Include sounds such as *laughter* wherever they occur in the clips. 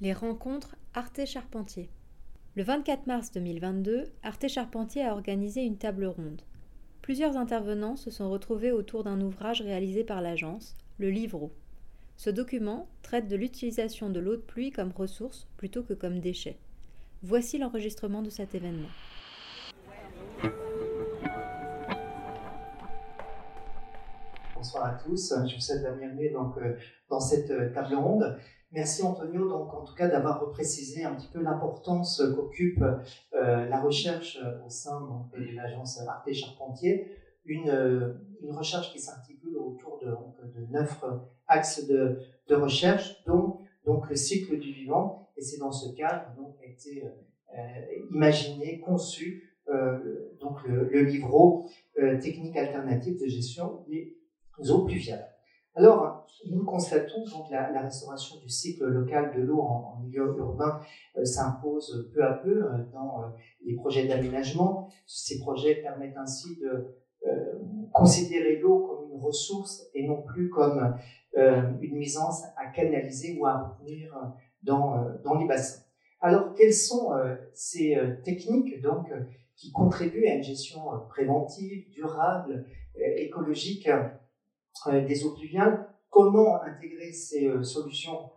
Les rencontres Arte Charpentier. Le 24 mars 2022, Arte Charpentier a organisé une table ronde. Plusieurs intervenants se sont retrouvés autour d'un ouvrage réalisé par l'agence, le Livreau. Ce document traite de l'utilisation de l'eau de pluie comme ressource plutôt que comme déchet. Voici l'enregistrement de cet événement. Bonsoir à tous. Je vous souhaite la dans cette euh, table ronde. Merci Antonio, donc en tout cas d'avoir reprécisé un petit peu l'importance qu'occupe euh, la recherche au sein donc, de l'agence Arte Charpentier, une, une recherche qui s'articule autour de, de, neuf axes de, de, recherche, dont donc le cycle du vivant, et c'est dans ce cadre donc a été euh, imaginé, conçu euh, donc le, le livreau technique alternative de gestion des eaux pluviales. Alors, nous constatons donc la, restauration du cycle local de l'eau en, milieu urbain euh, s'impose peu à peu euh, dans euh, les projets d'aménagement. Ces projets permettent ainsi de considérer l'eau comme une ressource et non plus comme une nuisance à canaliser ou à retenir dans, dans les bassins. Alors, quelles sont ces techniques donc qui contribuent à une gestion préventive, durable, écologique des eaux pluviales, comment intégrer ces euh, solutions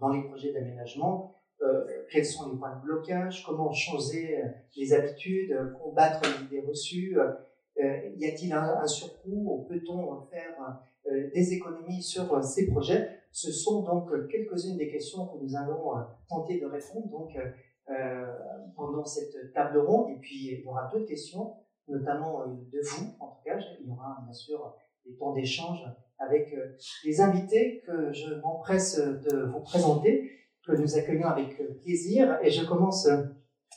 dans les projets d'aménagement, euh, quels sont les points de blocage, comment changer euh, les habitudes, combattre les idées reçues, y a-t-il un, un, surcoût, peut-on faire des économies sur ces projets? Ce sont donc quelques-unes des questions que nous allons tenter de répondre donc, pendant cette table ronde. Et puis, il y aura deux questions, notamment de vous, en tout cas. Il y aura bien sûr des temps d'échange avec euh, les invités que je m'empresse de vous présenter, que nous accueillons avec euh, plaisir. Et je commence euh,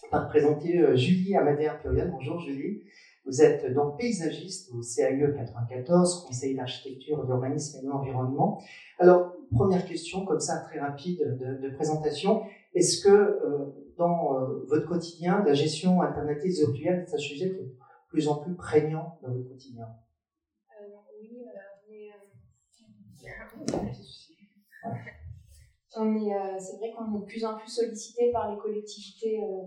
par présenter Julie Amadère-Purian. Bonjour Julie. Vous êtes donc paysagiste au CAE 94, conseiller d'architecture, d'urbanisme et de l'environnement. Alors, première question, comme ça, très rapide de, présentation. Est-ce que dans votre quotidien, la gestion alternative des eaux pluviales est un sujet de plus en plus prégnant dans votre quotidien? Euh, c'est vrai qu'on est de plus en plus sollicité par les collectivités. Euh,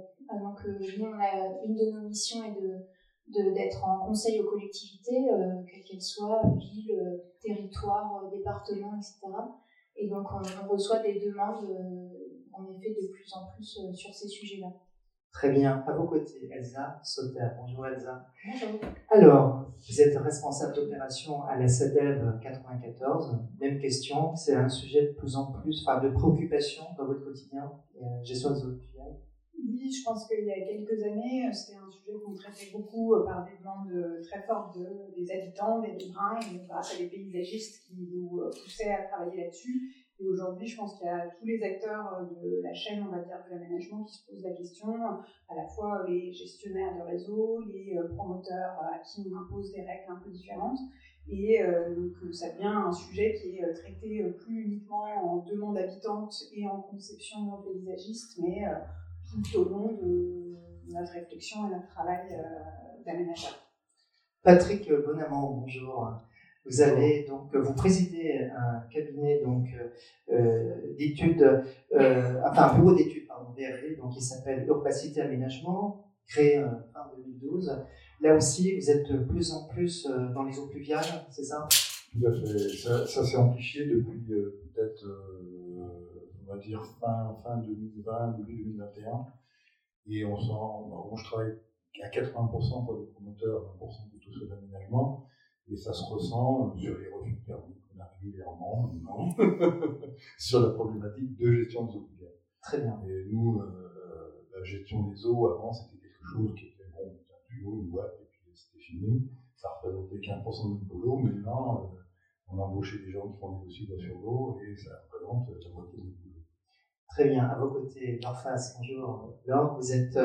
nous, on a une de nos missions est de d'être en conseil aux collectivités, euh, quelles qu'elles soient, villes, territoires, départements, etc. Et donc on, on reçoit des demandes, en effet, de plus en plus sur ces sujets-là. Très bien. À vos côtés, Elsa Sauter. Bonjour Elsa. Bonjour. Alors, vous êtes responsable d'opération à la SADEV 94. Même question, c'est un sujet de plus en plus, enfin de préoccupation dans votre quotidien, euh, gestion des eaux Oui, je pense qu'il y a quelques années, c'était un sujet qu'on traitait beaucoup euh, par des demandes très fortes de, des habitants, des riverains, et grâce à des paysagistes qui nous euh, poussaient à travailler là-dessus. Et aujourd'hui, je pense qu'il y a tous les acteurs euh, de la chaîne, on va de l'aménagement qui se posent la question, à la fois les gestionnaires de réseau, les euh, promoteurs euh, à qui on impose des règles un peu différentes. Et donc, ça devient un sujet qui est traité plus uniquement en demande habitante et en conception paysagiste, mais tout au long de notre réflexion et notre travail d'aménageur. Patrick Bonamant, bonjour. Vous avez donc vous présidez un cabinet donc euh, d'études, euh, enfin un bureau d'études pardon BRD donc qui s'appelle Urbacité Aménagement, créé euh, fin 2012. Là aussi, vous êtes de plus en plus euh, dans les eaux pluviales, c'est ça? Tout à fait. Ça, s'est amplifié depuis euh, peut-être, on va dire fin fin 2020, début 2021, et on sent. Bon, je travaille à 80% pour les promoteurs, 20% plutôt sur l'aménagement. Et ça se ressent sur les refus de permis qu'on a régulièrement *laughs* sur la problématique de gestion des eaux pluviales. Très bien. Et nous, euh, la gestion des eaux, avant, c'était quelque chose qui était bon, un tuyau, une boîte, et puis c'était fini. Ça représentait 15% de notre boulot. Maintenant, euh, on a embauché des gens qui font des dossiers sur l'eau et ça représente la moitié de notre boulot. Très bien. À vos côtés, Laure Fass, bonjour. Laure, vous êtes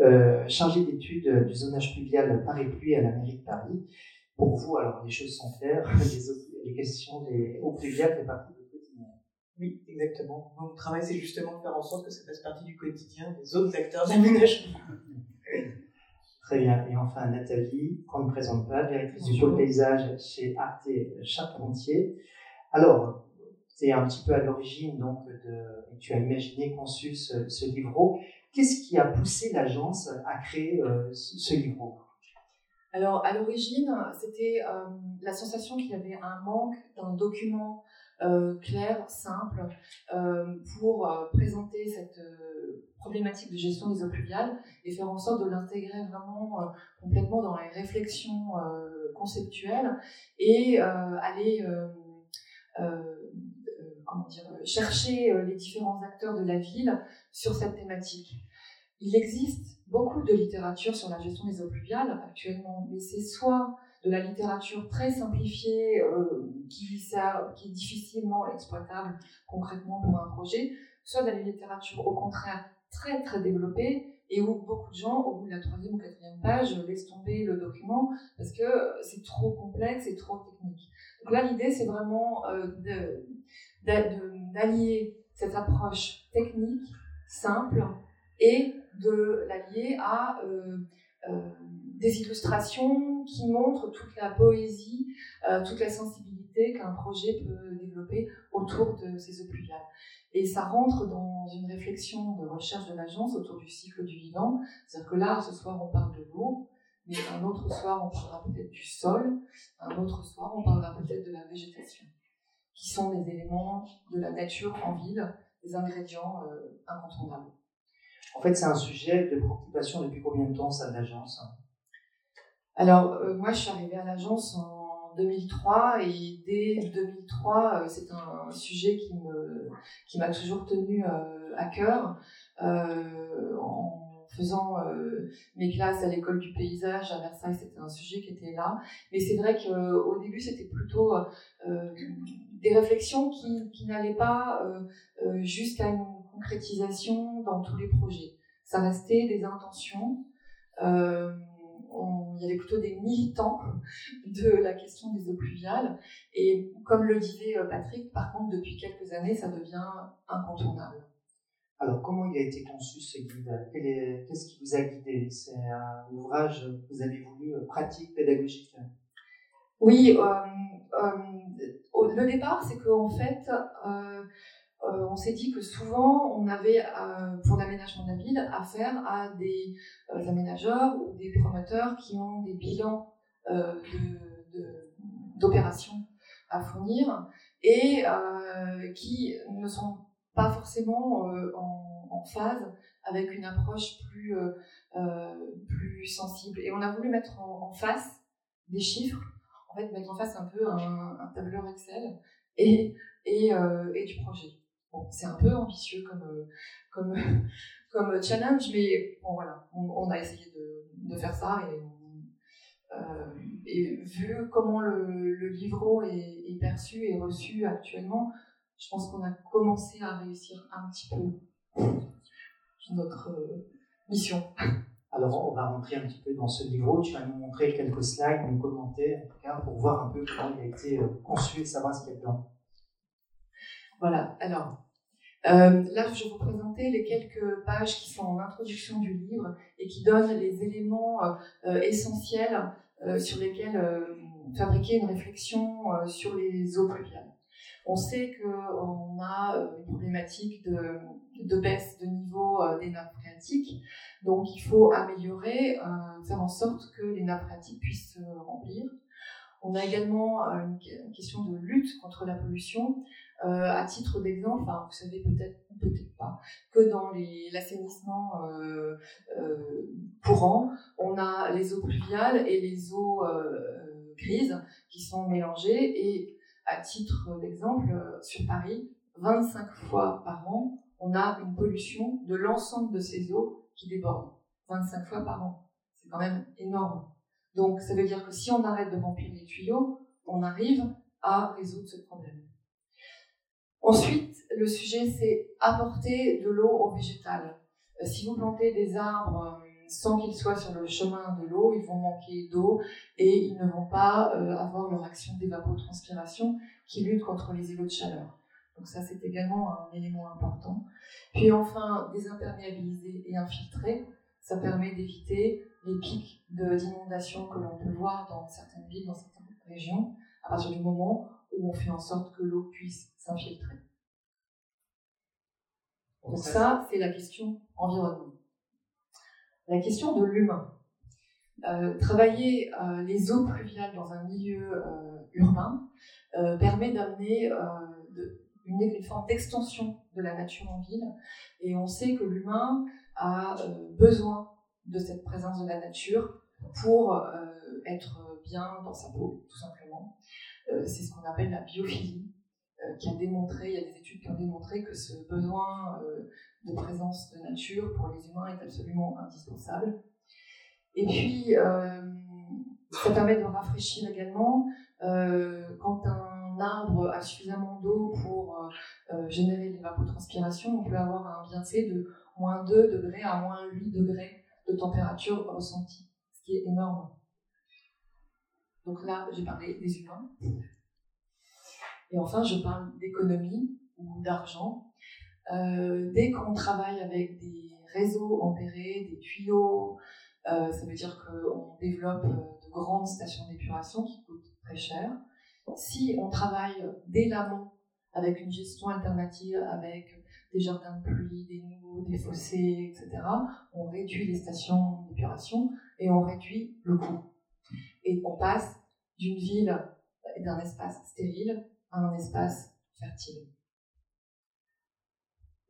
euh, chargée d'études du zonage pluvial Paris-Pluie à la mairie de Paris pour vous, alors les choses sont claires, *laughs* les, les questions des eaux pluviales font partie du quotidien. Oui, exactement. Mon travail, c'est justement de faire en sorte que ça fasse partie du quotidien des autres acteurs d'aménagement. *laughs* Très bien. Et enfin, Nathalie, qu'on ne présente pas, directrice du pôle paysage chez Arte Charpentier. Alors, es un petit peu à l'origine, donc, de, tu as imaginé, conçu ce, ce livre. Qu'est-ce qui a poussé l'agence à créer ce livre? Alors, à l'origine, c'était euh, la sensation qu'il y avait un manque d'un document euh, clair, simple, euh, pour présenter cette problématique de gestion des eaux pluviales et faire en sorte de l'intégrer vraiment complètement dans les réflexions conceptuelles et aller comment dire, chercher les différents acteurs de la ville sur cette thématique. Il existe beaucoup de littérature sur la gestion des eaux pluviales actuellement, mais c'est soit de la littérature très simplifiée euh, qui, est difficilement exploitable concrètement pour un projet, soit de la littérature au contraire très très développée et où beaucoup de gens, au bout de la troisième ou quatrième page, laissent tomber le document parce que c'est trop complexe et trop technique. Donc là, l'idée, c'est vraiment euh, d'allier cette approche technique, simple, et de l'allier à euh, euh, des illustrations qui montrent toute la poésie, euh, toute la sensibilité qu'un projet peut développer autour de ces eaux pluviales. Et ça rentre dans une réflexion de recherche de l'agence autour du cycle du vivant. C'est-à-dire que là, ce soir, on parle de l'eau, mais un autre soir, on parlera peut-être du sol, un autre soir, on parlera peut-être de la végétation, qui sont des éléments de la nature en ville, des ingrédients incontournables. En fait, c'est un sujet de préoccupation depuis combien de temps, ça, à l'agence? Alors, euh, moi, je suis arrivée à l'agence en 2003 et dès 2003, euh, c'est un, sujet qui me qui m'a toujours tenu euh, à cœur. en faisant mes classes à l'école du paysage à Versailles, c'était un sujet qui était là. Mais c'est vrai qu'au début, c'était plutôt des réflexions qui, qui n'allaient pas jusqu'à une concrétisation dans tous les projets. Ça restait des intentions. Euh, il y avait plutôt des militants *laughs* de la question des eaux pluviales. Et comme le disait euh, Patrick, par contre, depuis quelques années, ça devient incontournable. Alors, comment il a été conçu ce guide? Qu'est-ce qui vous a guidé? C'est un ouvrage que vous avez voulu euh, pratique, pédagogique? Oui, le départ, c'est qu'en fait, euh, on s'est dit que souvent on avait euh, pour l'aménagement de la ville affaire à des euh, aménageurs ou des promoteurs qui ont des bilans d'opérations à fournir et qui ne sont pas forcément en, phase avec une approche plus, plus sensible. Et on a voulu mettre en, face des chiffres, en fait mettre en face un peu un, tableur Excel et, et, et du projet c'est un peu ambitieux comme, euh, comme, *laughs* challenge, mais bon, voilà, on, a essayé de, faire ça et, euh, et vu comment le, le est, perçu et reçu actuellement, je pense qu'on a commencé à réussir un petit peu notre euh, mission. *laughs* Alors, on va rentrer un petit peu dans ce livre. Tu vas nous montrer quelques slides, nous commenter, pour voir un peu comment il a été conçu et savoir ce qu'il y a dedans. Voilà, alors, euh, là, je vais vous présenter les quelques pages qui sont en introduction du livre et qui donnent les éléments euh, euh, essentiels sur lesquels fabriquer une réflexion sur les eaux pluviales. On sait qu'on a une problématique de, de, baisse de niveau des nappes phréatiques, donc il faut améliorer, faire en sorte que les nappes phréatiques puissent se remplir. On a également une question de lutte contre la pollution euh, à titre d'exemple, vous savez peut-être peut-être pas, que dans l'assainissement euh, euh, courant, on a les eaux pluviales et les eaux grises qui sont mélangées. Et à titre d'exemple, sur Paris, 25 fois par an, on a une pollution de l'ensemble de ces eaux qui débordent. 25 fois par an. C'est quand même énorme. Donc ça veut dire que si on arrête de remplir les tuyaux, on arrive à résoudre ce problème. Ensuite, le sujet, c'est apporter de l'eau au végétal. Euh, si vous plantez des arbres euh, sans qu'ils soient sur le chemin de l'eau, ils vont manquer d'eau et ils ne vont pas euh, avoir leur action d'évapotranspiration qui lutte contre les îlots de chaleur. Donc ça, c'est également un élément important. Puis enfin, désimperméabiliser et infiltrer, ça permet d'éviter les pics d'inondation que l'on peut voir dans certaines villes, dans certaines régions, à partir du moment où on fait en sorte que l'eau puisse s'infiltrer. Donc ça, c'est la question environnement. La question de l'humain. Euh, travailler euh, les eaux pluviales dans un milieu euh, urbain permet d'amener une, une, forme d'extension de la nature en ville. Et on sait que l'humain a besoin de cette présence de la nature pour être bien dans sa peau, tout simplement. C'est ce qu'on appelle la biophilie. Euh, qui a démontré, il y a des études qui ont démontré que ce besoin euh, de présence de nature pour les humains est absolument indispensable. Et puis, euh, ça permet de rafraîchir également. quand un arbre a suffisamment d'eau pour générer l'évapotranspiration, on peut avoir un bienfait de moins 2 degrés à moins 8 degrés de température ressentie, ce qui est énorme. Donc là, j'ai parlé des humains. Et enfin, je parle d'économie ou d'argent. Euh, dès qu'on travaille avec des réseaux enterrés, des tuyaux, euh, ça veut dire qu'on développe euh, de grandes stations d'épuration qui coûtent très cher. Si on travaille dès l'amont avec une gestion alternative, avec des jardins de pluie, des nouveaux, des fossés, etc., on réduit les stations d'épuration et on réduit le coût. Et on passe d'une ville, d'un espace stérile un espace fertile.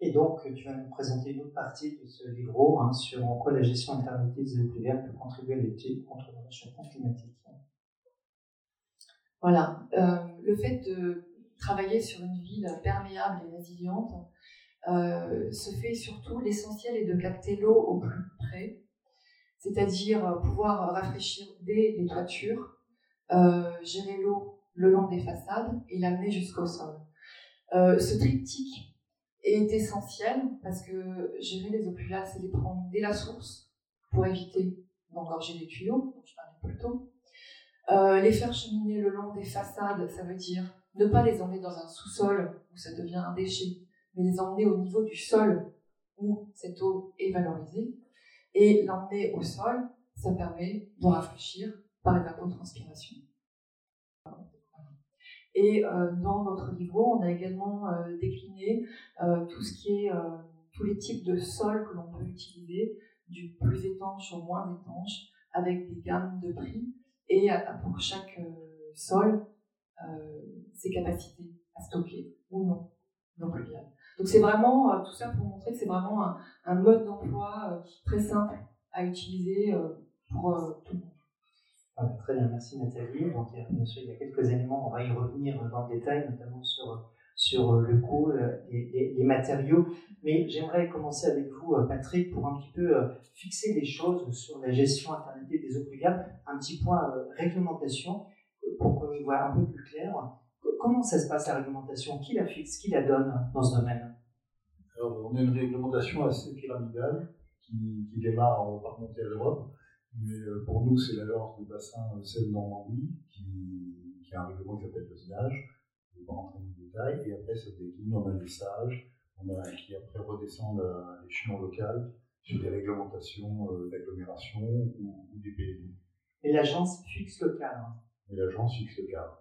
Et donc, tu vas nous présenter une autre partie de ce livre hein, sur en quoi la gestion alternative des eaux pluviales peut contribuer à lutter contre le réchauffement climatique. Voilà. Euh, le fait de travailler sur une ville perméable et résiliente euh, se fait surtout, l'essentiel est de capter l'eau au plus près, c'est-à-dire pouvoir rafraîchir dès les toitures, euh, gérer l'eau le long des façades et l'amener jusqu'au sol. Euh, ce triptyque est essentiel parce que gérer les eaux pluviales, c'est les prendre dès la source pour éviter d'engorger les tuyaux, dont je parlais plus tôt. Euh, les faire cheminer le long des façades, ça veut dire ne pas les emmener dans un sous-sol où ça devient un déchet, mais les emmener au niveau du sol où cette eau est valorisée. Et l'emmener au sol, ça permet de rafraîchir par évapotranspiration. Et euh, dans notre livre, on a également euh, décliné euh, tout ce qui est tous les types de sols que l'on peut utiliser, du plus étanche au moins étanche, avec des gammes de prix et pour chaque sol ses capacités à stocker ou non l'eau pluviale. Donc c'est vraiment tout ça pour montrer que c'est vraiment un, mode d'emploi très simple à utiliser pour tout le monde très bien, merci Nathalie. Donc, bien sûr, il y a quelques éléments, on va y revenir dans le détail, notamment sur, sur le coût et les, matériaux. Mais j'aimerais commencer avec vous, Patrick, pour un petit peu euh, fixer les choses sur la gestion alternative des eaux pluviales. Un petit point euh, réglementation, pour qu'on y voit un peu plus clair. Comment ça se passe la réglementation? Qui la fixe? Qui la donne dans ce domaine? Alors, on a une réglementation assez pyramidale qui, qui démarre, on va remonter à l'Europe mais euh, pour nous, c'est l'agence du bassin euh, Seine-Normandie qui, qui, a un règlement qui s'appelle le SNAGE. Je ne vais pas rentrer dans le détail. Et après, ça décline, on a des sages, on a qui après redescendent à l'échelon local sur des réglementations euh, d'agglomération ou, des PLU. Et l'agence fixe le cadre. Et l'agence fixe le cadre.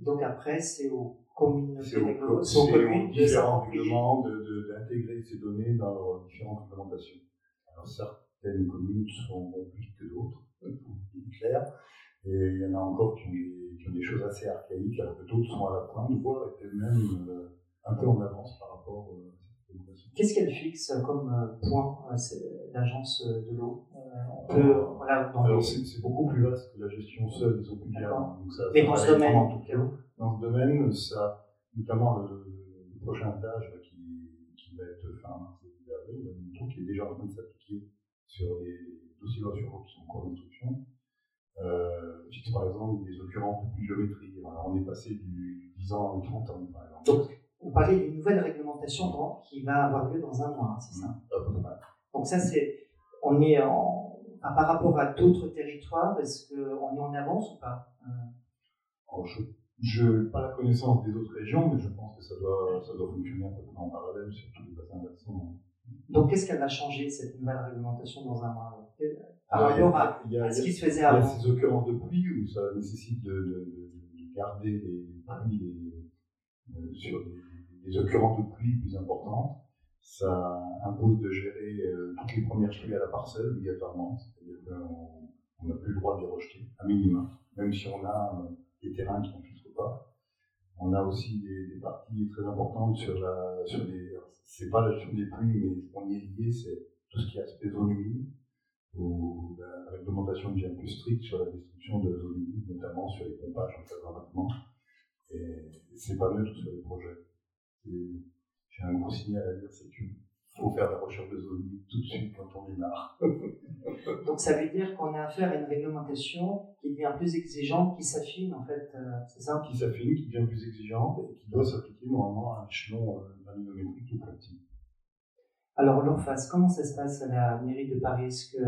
Donc après, c'est aux communes, c'est aux, aux différents règlements d'intégrer ces données dans leurs différentes réglementations. Alors certaines communes sont plus que d'autres, pour être clair. Et il y en a encore qui ont, des, qui ont des choses assez archaïques, alors que d'autres sont à la pointe, voire même euh, un peu en avance par rapport euh. Qu'est-ce qu'elle fixe comme euh, point, l'agence de l'eau? Voilà, c'est beaucoup plus vaste que la gestion seule des eaux pluviales. Mais dans ce domaine, en tout cas, dans ce domaine, ça, notamment le, le prochain stage qui, qui va être fin mars avril, qui est déjà en train de s'appliquer sur les dossiers voitures qui sont en cours d'instruction, euh, fixe par exemple des occurrences de pluviométrie. Alors, on est passé du 10 ans à 30 ans, par exemple. Donc, vous parlez d'une nouvelle réglementation qui va avoir lieu dans un mois, hein, c'est ça? Mmh. Donc ça, c'est, on est en, par rapport à d'autres territoires, est-ce qu'on est en avance ou pas? Euh? Je n'ai pas la connaissance des autres régions, mais je pense que ça doit, ça doit fonctionner un peu en parallèle sur tous les bassins versants. Donc, qu'est-ce qu'elle va changer, cette nouvelle réglementation, dans un mois? Par rapport à, ce qui se faisait avant Il y a ces occurrences de pluie où ça nécessite de, de, de, garder les pluies sur des, occurrences de pluie plus importantes. Ça impose de gérer toutes les premières pluies à la parcelle obligatoirement, c'est-à-dire qu'on n'a plus le droit de les rejeter, à minima, même si on a des terrains qui n'en filtrent pas. On a aussi des, parties très importantes sur la, sur les, c'est pas la gestion des pluies, mais ce qu'on y est lié, c'est tout ce qui est aspect zone humide, où la réglementation devient plus stricte sur la destruction de zones humides, notamment sur les pompages en cas de Et c'est pas neutre sur les projets. J'ai un gros signal à dire, c'est qu'il faut faire la recherche de humides tout de suite quand on démarre. *laughs* Donc ça veut dire qu'on a affaire à une réglementation qui devient plus exigeante, qui s'affine en fait, euh, c'est ça? Qui s'affine, qui devient plus exigeante et qui doit s'appliquer normalement à un échelon euh, tout petit. Alors l'ORFAS, comment ça se passe à la mairie de Paris? Est-ce que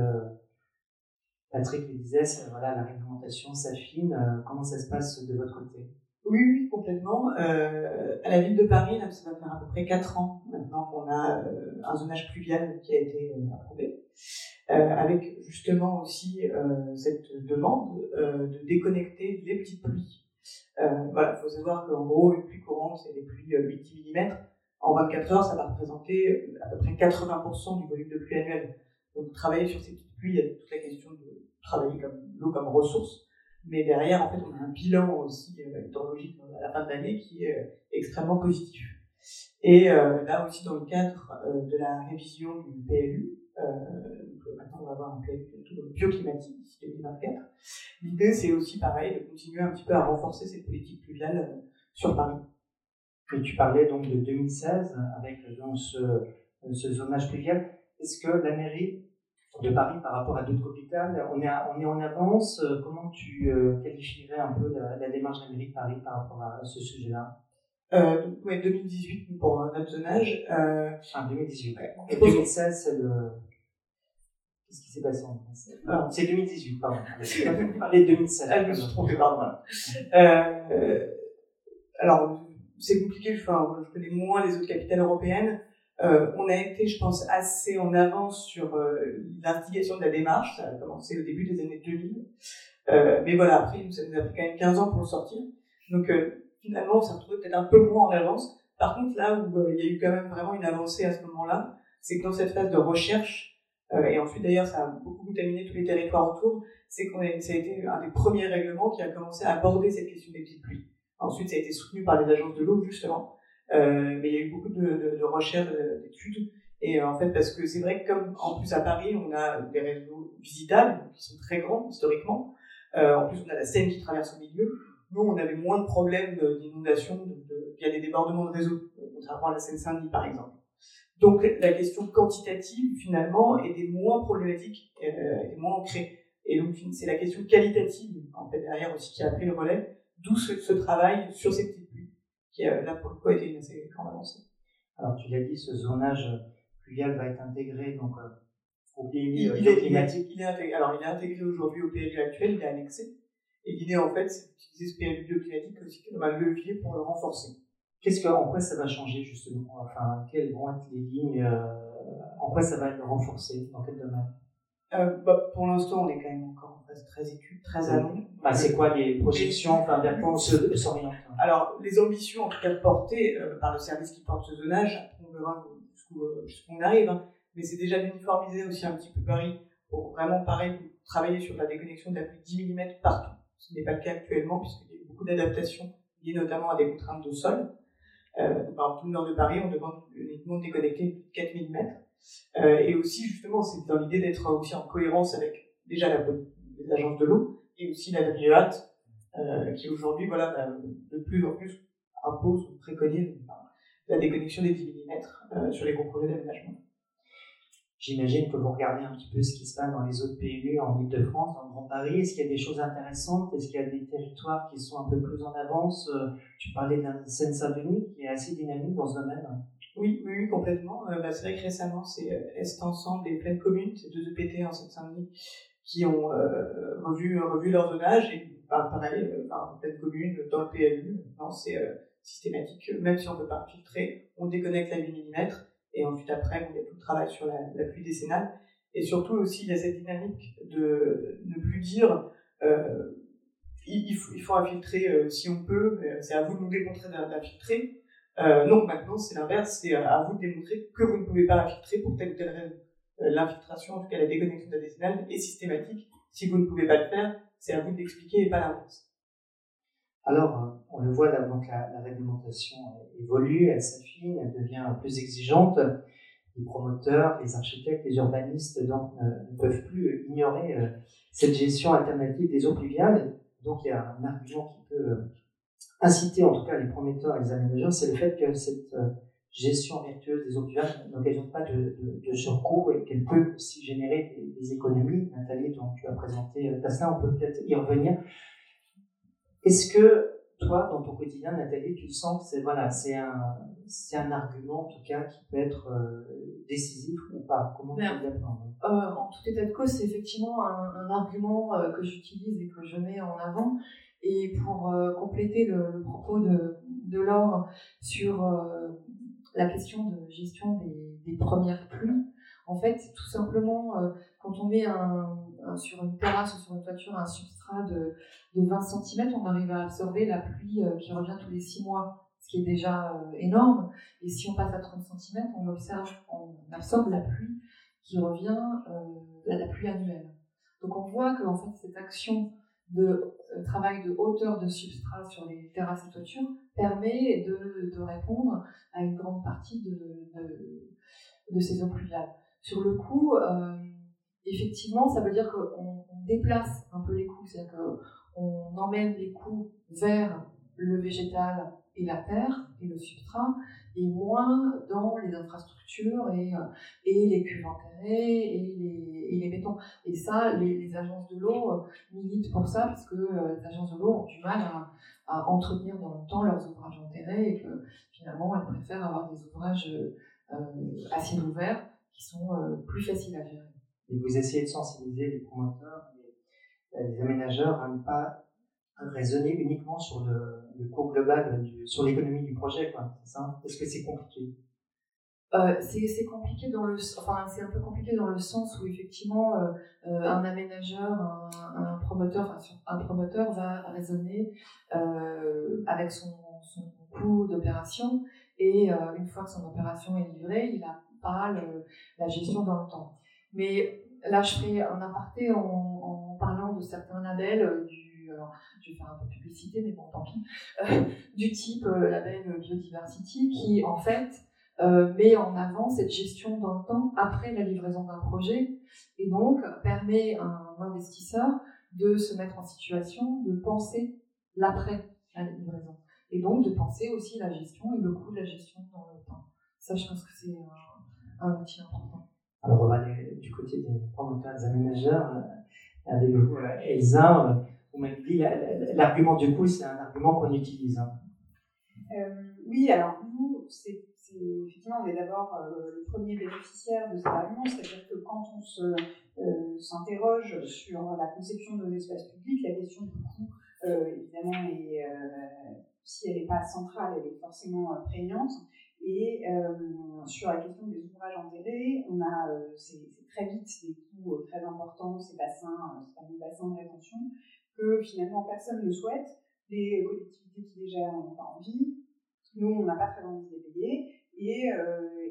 Patrick le disait, voilà, la réglementation s'affine, euh, comment ça se passe de votre côté? Oui, oui, complètement. Euh, à la ville de Paris, là, ça va faire à peu près 4 ans maintenant qu'on a euh, un zonage pluvial qui a été euh, approuvé, avec justement aussi cette demande de déconnecter les petites pluies. voilà, il faut savoir qu'en gros, une pluie courante, c'est des pluies 8 mm. En 24 heures, ça va représenter à peu près 80% du volume de pluie annuel. Donc, travailler sur ces petites pluies, il y a toute la question de travailler comme l'eau comme ressource mais derrière, en fait, on a un bilan aussi euh, hydrologique à la fin de l'année qui est euh, extrêmement positif. Et euh, là aussi, dans le cadre de la révision du PLU, donc maintenant on va avoir un PLU bioclimatique d'ici 2024, l'idée c'est aussi pareil de continuer un petit peu à renforcer cette politique pluviale sur Paris. Et tu parlais donc de 2016 avec donc, ce, ce zonage pluvial. Est-ce que la mairie de Paris par rapport à d'autres capitales on est, on est en avance. Euh, comment tu euh, qualifierais un peu la, démarche de la mairie de Paris par rapport à, ce sujet-là? Euh, ouais, 2018 pour notre zonage. Euh... Ah, 2018. Et 2016, c'est le. Qu'est-ce qui s'est passé en France? Ah. C'est 2018, pardon. Je parlais de 2016. Ah, je me suis trompé, pardon. *laughs* Euh, alors, c'est compliqué, enfin, je connais moins les autres capitales européennes. Euh, on a été, je pense, assez en avance sur euh, l'instigation de la démarche. Ça a commencé au début des années 2000. Euh, mais voilà, après, ça nous a pris quand même 15 ans pour le sortir. Donc euh, finalement, on s'est retrouvé peut-être un peu moins en avance. Par contre, là où euh, il y a eu quand même vraiment une avancée à ce moment-là, c'est que dans cette phase de recherche, et ensuite d'ailleurs ça a beaucoup contaminé tous les territoires autour, c'est qu'on a, ça a été un des premiers règlements qui a commencé à aborder cette question des petites pluies. Ensuite, ça a été soutenu par les agences de l'eau, justement. Euh, mais il y a eu beaucoup de, recherches, d'études. Et euh, en fait, parce que c'est vrai que comme en plus à Paris, on a des réseaux visitables qui sont très grands historiquement. Euh, en plus, on a la Seine qui traverse au milieu. Nous, on avait moins de problèmes d'inondation via des débordements de réseau, contrairement à la Seine-Saint-Denis par exemple. Donc la question quantitative finalement était moins problématique, euh, était moins ancrée. Et donc c'est la question qualitative en fait derrière aussi qui a pris le relais, d'où ce, travail sur ces qui a là pour le coup été une assez grande avancée. Alors tu l'as dit, ce zonage pluvial va être intégré donc euh, au PLU il, il, climatique. Il est, intégré, alors il est intégré aujourd'hui au PLU actuel, il est annexé. Et l'idée en fait, c'est d'utiliser ce PLU bioclimatique aussi comme un levier pour le renforcer. Qu'est-ce que, en quoi ça va changer justement? Enfin, quelles vont être les lignes euh, En quoi ça va être renforcé? Dans quel domaine? euh, bah, Pour l'instant, on est quand même encore en phase très étude, très amont. Bah, c'est quoi les projections Enfin, vers quoi on s'oriente Alors, les ambitions, en tout cas portées euh, par le service qui porte ce zonage, on verra euh, jusqu'où on arrive, hein. mais c'est déjà d'uniformiser aussi un petit peu Paris pour vraiment, pareil, travailler sur la déconnexion de la plus de 10 mm partout. Ce n'est pas le cas actuellement, puisqu'il y a eu beaucoup d'adaptations liées notamment à des contraintes de sol. Euh, par exemple, tout le nord de Paris, on demande uniquement de déconnecter 4 mm. Euh, et aussi, justement, c'est dans l'idée d'être aussi en cohérence avec déjà la, les agences de l'eau et aussi la DRIEAT, euh, qui aujourd'hui, voilà, bah, de plus en plus impose ou préconise la déconnexion des 10 mm euh, sur les gros projets d'aménagement. J'imagine que vous regardez un petit peu ce qui se passe dans les autres PLU en Ile-de-France, dans le Grand Paris. Est-ce qu'il y a des choses intéressantes? Est-ce qu'il y a des territoires qui sont un peu plus en avance? Euh, Tu parlais de la Seine-Saint-Denis qui est assez dynamique dans ce domaine. Oui, oui, complètement. Euh, bah, c'est vrai que récemment, c'est euh, Est Ensemble et Pleine Commune, ces deux EPT en Seine-Saint-Denis, qui ont euh, revu, revu leur zonage et bah, pareil, enfin, Pleine Commune dans le PLU, c'est systématique. Même si on ne peut pas filtrer, on déconnecte la 8 mm et ensuite après, y a tout le travail sur la, pluie décennale. Et surtout aussi, il y a cette dynamique de ne plus dire il, faut, il faut infiltrer si on peut, c'est à vous de nous démontrer d'infiltrer. Non, maintenant c'est l'inverse, c'est à vous de démontrer que vous ne pouvez pas infiltrer pour telle ou telle raison. L'infiltration, en tout cas la déconnexion adhésionnelle, est systématique. Si vous ne pouvez pas le faire, c'est à vous d'expliquer et pas l'inverse. Alors, on le voit là, donc la, réglementation évolue, elle s'affine, elle devient plus exigeante. Les promoteurs, les architectes, les urbanistes ne, peuvent plus ignorer euh, cette gestion alternative des eaux pluviales. Donc il y a un argument qui peut euh, inciter en tout cas les promoteurs et les aménageurs, c'est le fait que cette euh, gestion vertueuse des eaux pluviales n'occasionne pas de, de, surcoût et qu'elle peut aussi générer des, économies. Nathalie, donc tu as présenté Tesla, on peut peut-être y revenir. Est-ce que toi, dans ton quotidien, Nathalie, tu sens que c'est voilà, c'est un, c'est un argument en tout cas qui peut être euh, décisif ou pas? Comment tu euh, En tout état de cause, c'est effectivement un, argument euh, que j'utilise et que je mets en avant. Et pour compléter le, propos de, Laure sur la question de gestion des, premières pluies, en fait, tout simplement, quand on met un, sur une terrasse ou sur une toiture un substrat de, de 20 cm, on arrive à absorber la pluie euh, qui revient tous les 6 mois, ce qui est déjà euh, énorme. Et si on passe à 30 cm, on, observe, on absorbe la pluie qui revient, euh, la, pluie annuelle. Donc on voit que en fait, cette action de travail de hauteur de substrat sur les terrasses et toitures permet de, répondre à une grande partie de, de, ces eaux pluviales. Sur le coup, effectivement, ça veut dire qu'on déplace un peu les coûts, c'est-à-dire qu'on emmène les coûts vers le végétal et la terre et le substrat, et moins dans les infrastructures et, euh, et les cuves enterrées et les, et les bétons. Et ça, les, agences de l'eau euh, militent pour ça, parce que euh, les agences de l'eau ont du mal à, à, entretenir dans le temps leurs ouvrages enterrés, et que finalement, elles préfèrent avoir des ouvrages à ciel ouvert qui sont plus faciles à gérer et vous essayez de sensibiliser les promoteurs et les aménageurs à ne pas raisonner uniquement sur le, le coût global, sur l'économie du projet. C'est ça? Est-ce que c'est compliqué? Euh, c'est compliqué dans le enfin c'est un peu compliqué dans le sens où effectivement euh, euh, un aménageur un, promoteur un promoteur va raisonner avec son, coût d'opération et une fois que son opération est livrée il a pas la gestion dans le temps mais là, je ferai un aparté en, parlant de certains labels je vais faire un peu de publicité, mais bon, tant pis, euh, du type euh, label Biodiversity, qui en fait met en avant cette gestion dans le temps après la livraison d'un projet, et donc permet à un investisseur de se mettre en situation de penser l'après la livraison, et donc de penser aussi la gestion et le coût de la gestion dans le temps. Ça, je pense que c'est un, outil important. Alors, on va du côté des promoteurs, des aménageurs. Euh, avec vous, euh, Elsa, euh, vous m'avez dit, l'argument du coût, c'est un argument qu'on utilise. Hein. oui, alors nous, c'est effectivement, on est d'abord le premier bénéficiaire de cet argument, c'est-à-dire que quand on s'interroge sur la conception de nos espaces publics, la question du coût, évidemment, est, si elle n'est pas centrale, elle est forcément prégnante. Et euh, sur la question des ouvrages enterrés, on a euh, très vite des coûts euh, très importants, ces bassins, ces fameux bassins de rétention, que finalement personne ne souhaite. Les collectivités qui gèrent n'ont pas envie. Nous, on n'a pas très envie de les payer. Et,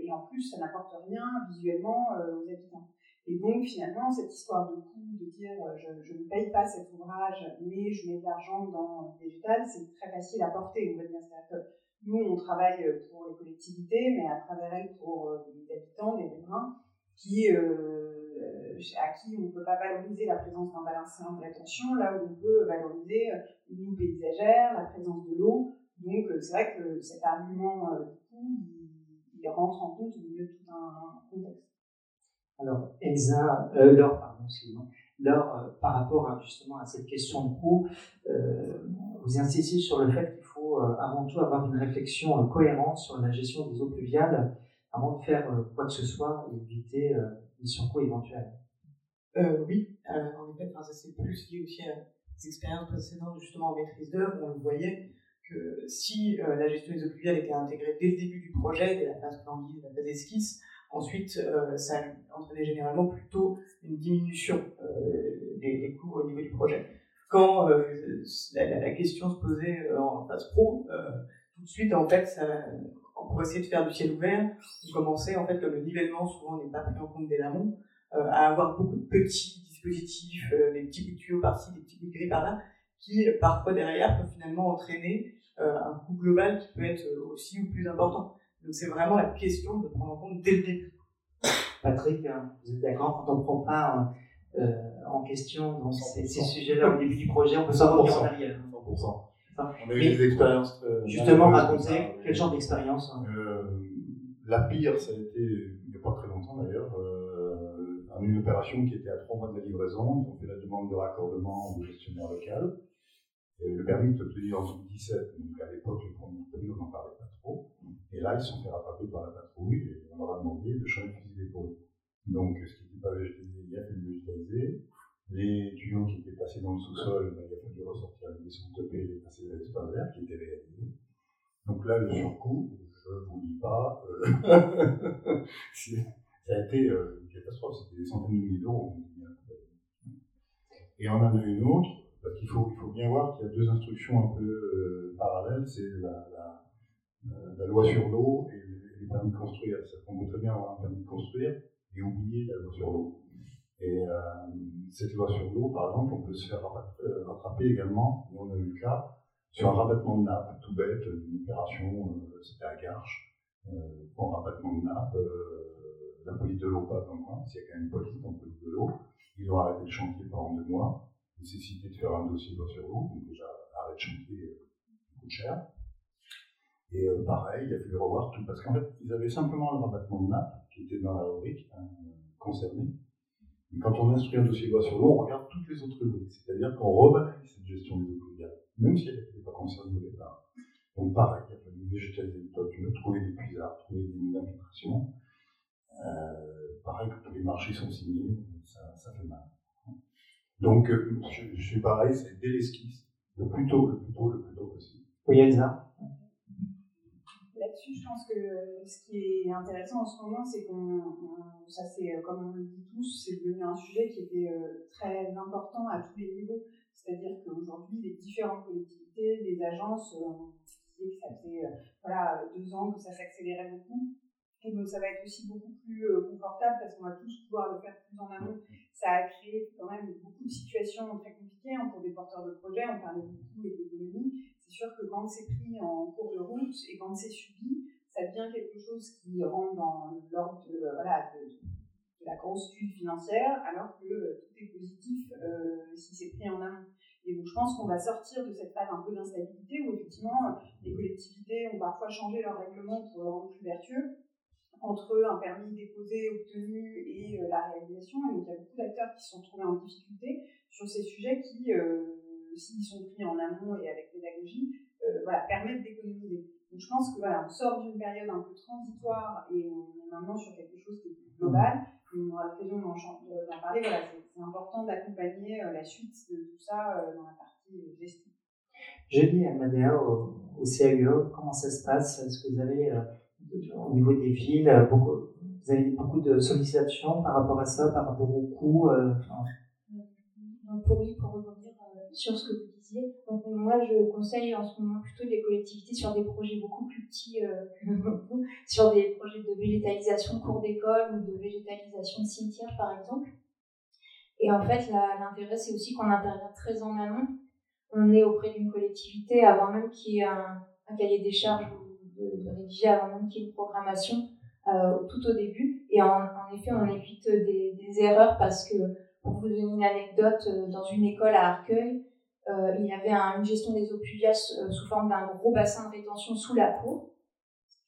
et en plus, ça n'apporte rien visuellement aux habitants. Et donc, finalement, cette histoire de coût, de dire je, je, ne paye pas cet ouvrage, mais je mets de l'argent dans le végétal, c'est très facile à porter, on va dire. C'est-à-dire nous, on travaille pour les collectivités, mais à travers elles pour euh, les habitants, les riverains, qui, euh, à qui on ne peut pas valoriser la présence d'un bassin de rétention, là où on peut valoriser euh, une eau paysagère, la présence de l'eau. Donc, c'est vrai que cet argument, il, rentre en compte au milieu de tout un, contexte. Alors, Elsa, euh, Laure, pardon, excusez-moi. Laure, par rapport justement à cette question de coût, vous insistez sur le fait qu'il faut euh, avant tout avoir une réflexion euh, cohérente sur la gestion des eaux pluviales avant de faire euh, quoi que ce soit et éviter des surcoûts éventuels. oui, en effet, ça c'est plus lié aussi à des expériences précédentes justement en maîtrise d'œuvre, on le voyait que si la gestion des eaux pluviales était intégrée dès le début du projet, dès la phase planguise, la phase esquisse, ensuite ça entraînait généralement plutôt une diminution des, des, coûts au niveau du projet. quand la, question se posait en phase pro, tout de suite, en fait, ça, pour essayer de faire du ciel ouvert, on commençait, en fait, comme le nivellement souvent n'est pas pris en compte dès l'amont, à avoir beaucoup de petits dispositifs, des petits bouts de tuyaux par-ci, des petits bouts de gris par-là, qui parfois derrière peuvent finalement entraîner un coût global qui peut être aussi ou plus important. Donc c'est vraiment la question de prendre en compte dès le début. Patrick, hein, vous êtes d'accord quand on ne prend pas euh, en question ces, sujets-là au début du projet, on peut s'en revenir en arrière. 100%. On a eu des expériences. justement, raconter quel genre d'expérience hein euh, La pire, ça a été, il n'y a pas très longtemps d'ailleurs, euh, une opération qui était à trois mois de la livraison. Ils ont fait la demande de raccordement au gestionnaire local. Et le permis est obtenu en 2017, donc à l'époque, le premier permis, on n'en parlait pas trop. Et là, ils se sont fait rattraper par la patrouille et on leur a demandé de changer de fusil d'épaule. Donc, ce qui n'était pas végétalisé, il a fallu végétaliser. Les tuyaux qui étaient passés dans le sous-sol, ben, il a fallu ressortir les dessous de et les passer dans l'espace vert qui étaient réalisés. Donc là, le surcoût, je ne vous dis pas, euh, *laughs* ça a été euh, une catastrophe, c'était des centaines de milliers d'euros. Et on en a une autre, parce qu'il faut, faut bien voir qu'il y a deux instructions un peu euh, parallèles, c'est la, la, loi sur l'eau et les permis de construire. On peut très bien avoir un permis de construire et oublier la loi sur l'eau. Et euh, cette loi sur l'eau, par exemple, on peut se faire euh, rattraper également, et on a eu le cas, sur un rabattement de nappe, tout bête, une opération, euh, c'était à Garches, pour un rabattement de nappe, la police de l'eau passe dans le coin, s'il y a quand même une police dans police de l'eau, ils ont arrêté le chantier pendant deux mois, nécessité de faire un dossier loi sur l'eau, donc déjà, arrêt de chantier coûte cher. Et pareil, il a fallu revoir tout, parce qu'en fait, ils avaient simplement le rabattement de nappe, qui était dans la rubrique concernée, et quand on instruit un dossier loi sur l'eau, on regarde toutes les autres rubriques. C'est-à-dire qu'on rebataille cette gestion des eaux même si elle n'était pas concernée au départ. Donc pareil, il a fallu végétaliser le toit, trouver des puisards, trouver des lignes d'infiltration. Euh, pareil, quand les marchés sont signés, ça, ça fait mal. Donc, euh, je, je, suis pareil, c'est dès l'esquisse, le plus tôt, le plus tôt, le plus tôt possible. Oui, Elsa? Je pense que ce qui est intéressant en ce moment, c'est qu'on, ça c'est, euh, comme on le dit tous, c'est devenu un sujet qui était euh, très important à tous les niveaux. C'est-à-dire qu'aujourd'hui, les différentes collectivités, les agences, euh, on disait que ça faisait voilà, deux ans que ça s'accélérait beaucoup. Et donc ça va être aussi beaucoup plus confortable parce qu'on va tous pouvoir le faire plus en amont. Ça a créé quand même beaucoup de situations très compliquées hein, pour des porteurs de projets. On parlait beaucoup d'économie c'est sûr que quand c'est pris en cours de route et quand c'est subi, ça devient quelque chose qui rentre dans l'ordre de, de, la grosse tuile financière, alors que euh, tout est positif euh, si c'est pris en amont. Et donc je pense qu'on va sortir de cette phase un peu d'instabilité où effectivement les collectivités ont parfois changé leur règlement pour le rendre plus vertueux entre un permis déposé, obtenu et euh, la réalisation. Et donc il y a beaucoup d'acteurs qui se sont trouvés en difficulté sur ces sujets qui s'ils sont pris en amont et avec pédagogie, euh, voilà, permettent d'économiser. Donc je pense que voilà, on sort d'une période un peu transitoire et on est maintenant sur quelque chose qui est plus global. On aura l'occasion d'en parler. Voilà, c'est important d'accompagner euh, la suite de tout ça euh, dans la partie gestion. Julie Amadea au, au CAUE, comment ça se passe? Est-ce que vous avez, au niveau des villes, beaucoup, vous avez beaucoup de sollicitations par rapport à ça, par rapport aux coûts sur ce que vous disiez. Donc, moi, je conseille en ce moment plutôt des collectivités sur des projets beaucoup plus petits euh, que *laughs* vous, sur des projets de végétalisation cours d'école ou de végétalisation de cimetière, par exemple. Et en fait, l'intérêt, c'est aussi qu'on intervient très en amont. On est auprès d'une collectivité avant même qu'il y ait un, cahier des charges ou de, rédiger, avant même qu'il y ait une programmation euh, tout au début. Et en, effet, on évite des, des erreurs parce que pour vous donner une anecdote, euh, dans une école à Arcueil, euh, il y avait une gestion des eaux pluviales euh, sous forme d'un gros bassin de rétention sous la cour.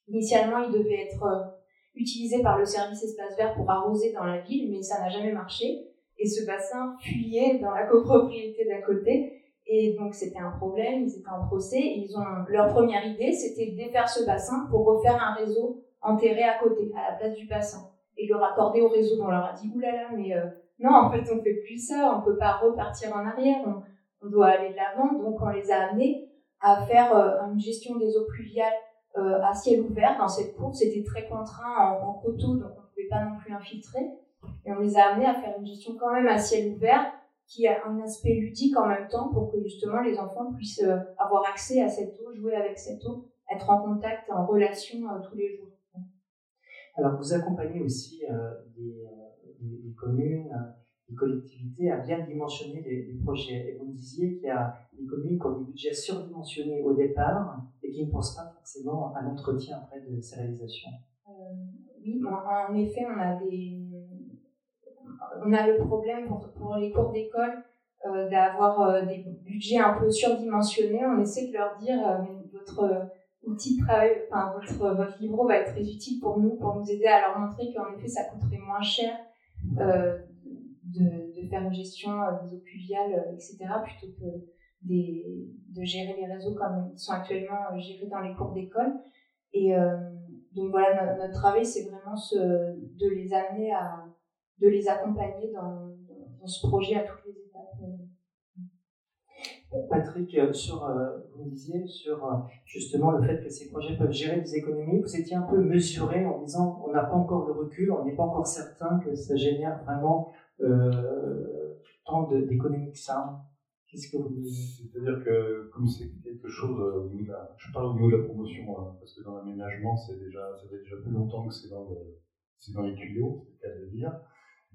Initialement, il devait être utilisé par le service espace vert pour arroser dans la ville, mais ça n'a jamais marché. Et ce bassin fuyait dans la *laughs* copropriété d'à côté. Et donc, c'était un problème, ils étaient en procès. Ils ont, leur première idée, c'était de défaire ce bassin pour refaire un réseau enterré à côté, à la place du bassin. Et le raccorder au réseau. on leur a dit, oulala, mais non, en fait, on fait plus ça, on peut pas repartir en arrière, on, doit aller de l'avant. Donc, on les a amenés à faire euh, une gestion des eaux pluviales euh, à ciel ouvert dans cette cour. C'était très contraint en, coteau, donc on ne pouvait pas non plus infiltrer. Et on les a amenés à faire une gestion quand même à ciel ouvert qui a un aspect ludique en même temps pour que justement les enfants puissent euh, avoir accès à cette eau, jouer avec cette eau, être en contact, en relation tous les jours. Alors vous accompagnez aussi des, communes, des collectivités à bien dimensionner les, projets. Et vous me disiez qu'il y a des communes qui ont des budgets surdimensionnés au départ et qui ne pensent pas forcément à l'entretien après de ces réalisations. oui, en effet, on a des on a le problème pour, les cours d'école euh, d'avoir euh, des budgets un peu surdimensionnés. On essaie de leur dire euh, votre outil de travail, enfin votre, votre va être très utile pour nous, pour nous aider à leur montrer qu'en effet ça coûterait moins cher de, de, faire une gestion des eaux pluviales, etc., plutôt que de gérer les réseaux comme ils sont actuellement gérés dans les cours d'école. Et donc voilà, notre, travail, c'est vraiment de les amener à, de les accompagner dans, ce projet à toutes. Patrick, euh, sur, euh, vous disiez sur euh, justement le fait que ces projets peuvent gérer des économies, vous étiez un peu mesuré en disant on n'a pas encore le recul, on n'est pas encore certain que ça génère vraiment euh, tant d'économies que ça. Qu'est-ce que vous C'est-à-dire que comme c'est quelque chose, je parle au niveau de la promotion, hein, parce que dans l'aménagement, ça fait déjà plus longtemps que c'est dans, le, dans les tuyaux, c'est le cas de dire.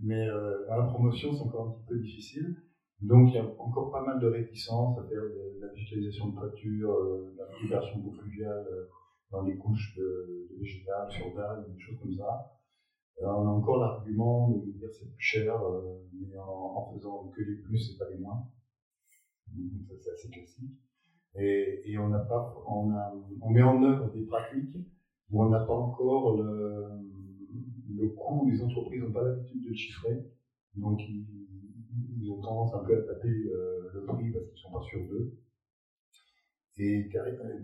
Mais dans la promotion, c'est encore un petit peu difficile. Donc il y a encore pas mal de réticences à faire de, la digitalisation de toiture, euh, la récupération d'eau fluviale euh, dans les couches de, de végétales, sur dalles, des choses comme ça. Alors, on a encore l'argument de dire c'est plus cher, mais en, en, faisant que les plus et pas les moins. Donc ça c'est assez classique. Et, et on n'a pas, on, a, on met en œuvre des pratiques où on n'a pas encore le, le coût, les entreprises n'ont pas l'habitude de chiffrer, donc ils, ont tendance un peu à taper euh, le prix parce qu'ils ne sont pas sûrs d'eux. Et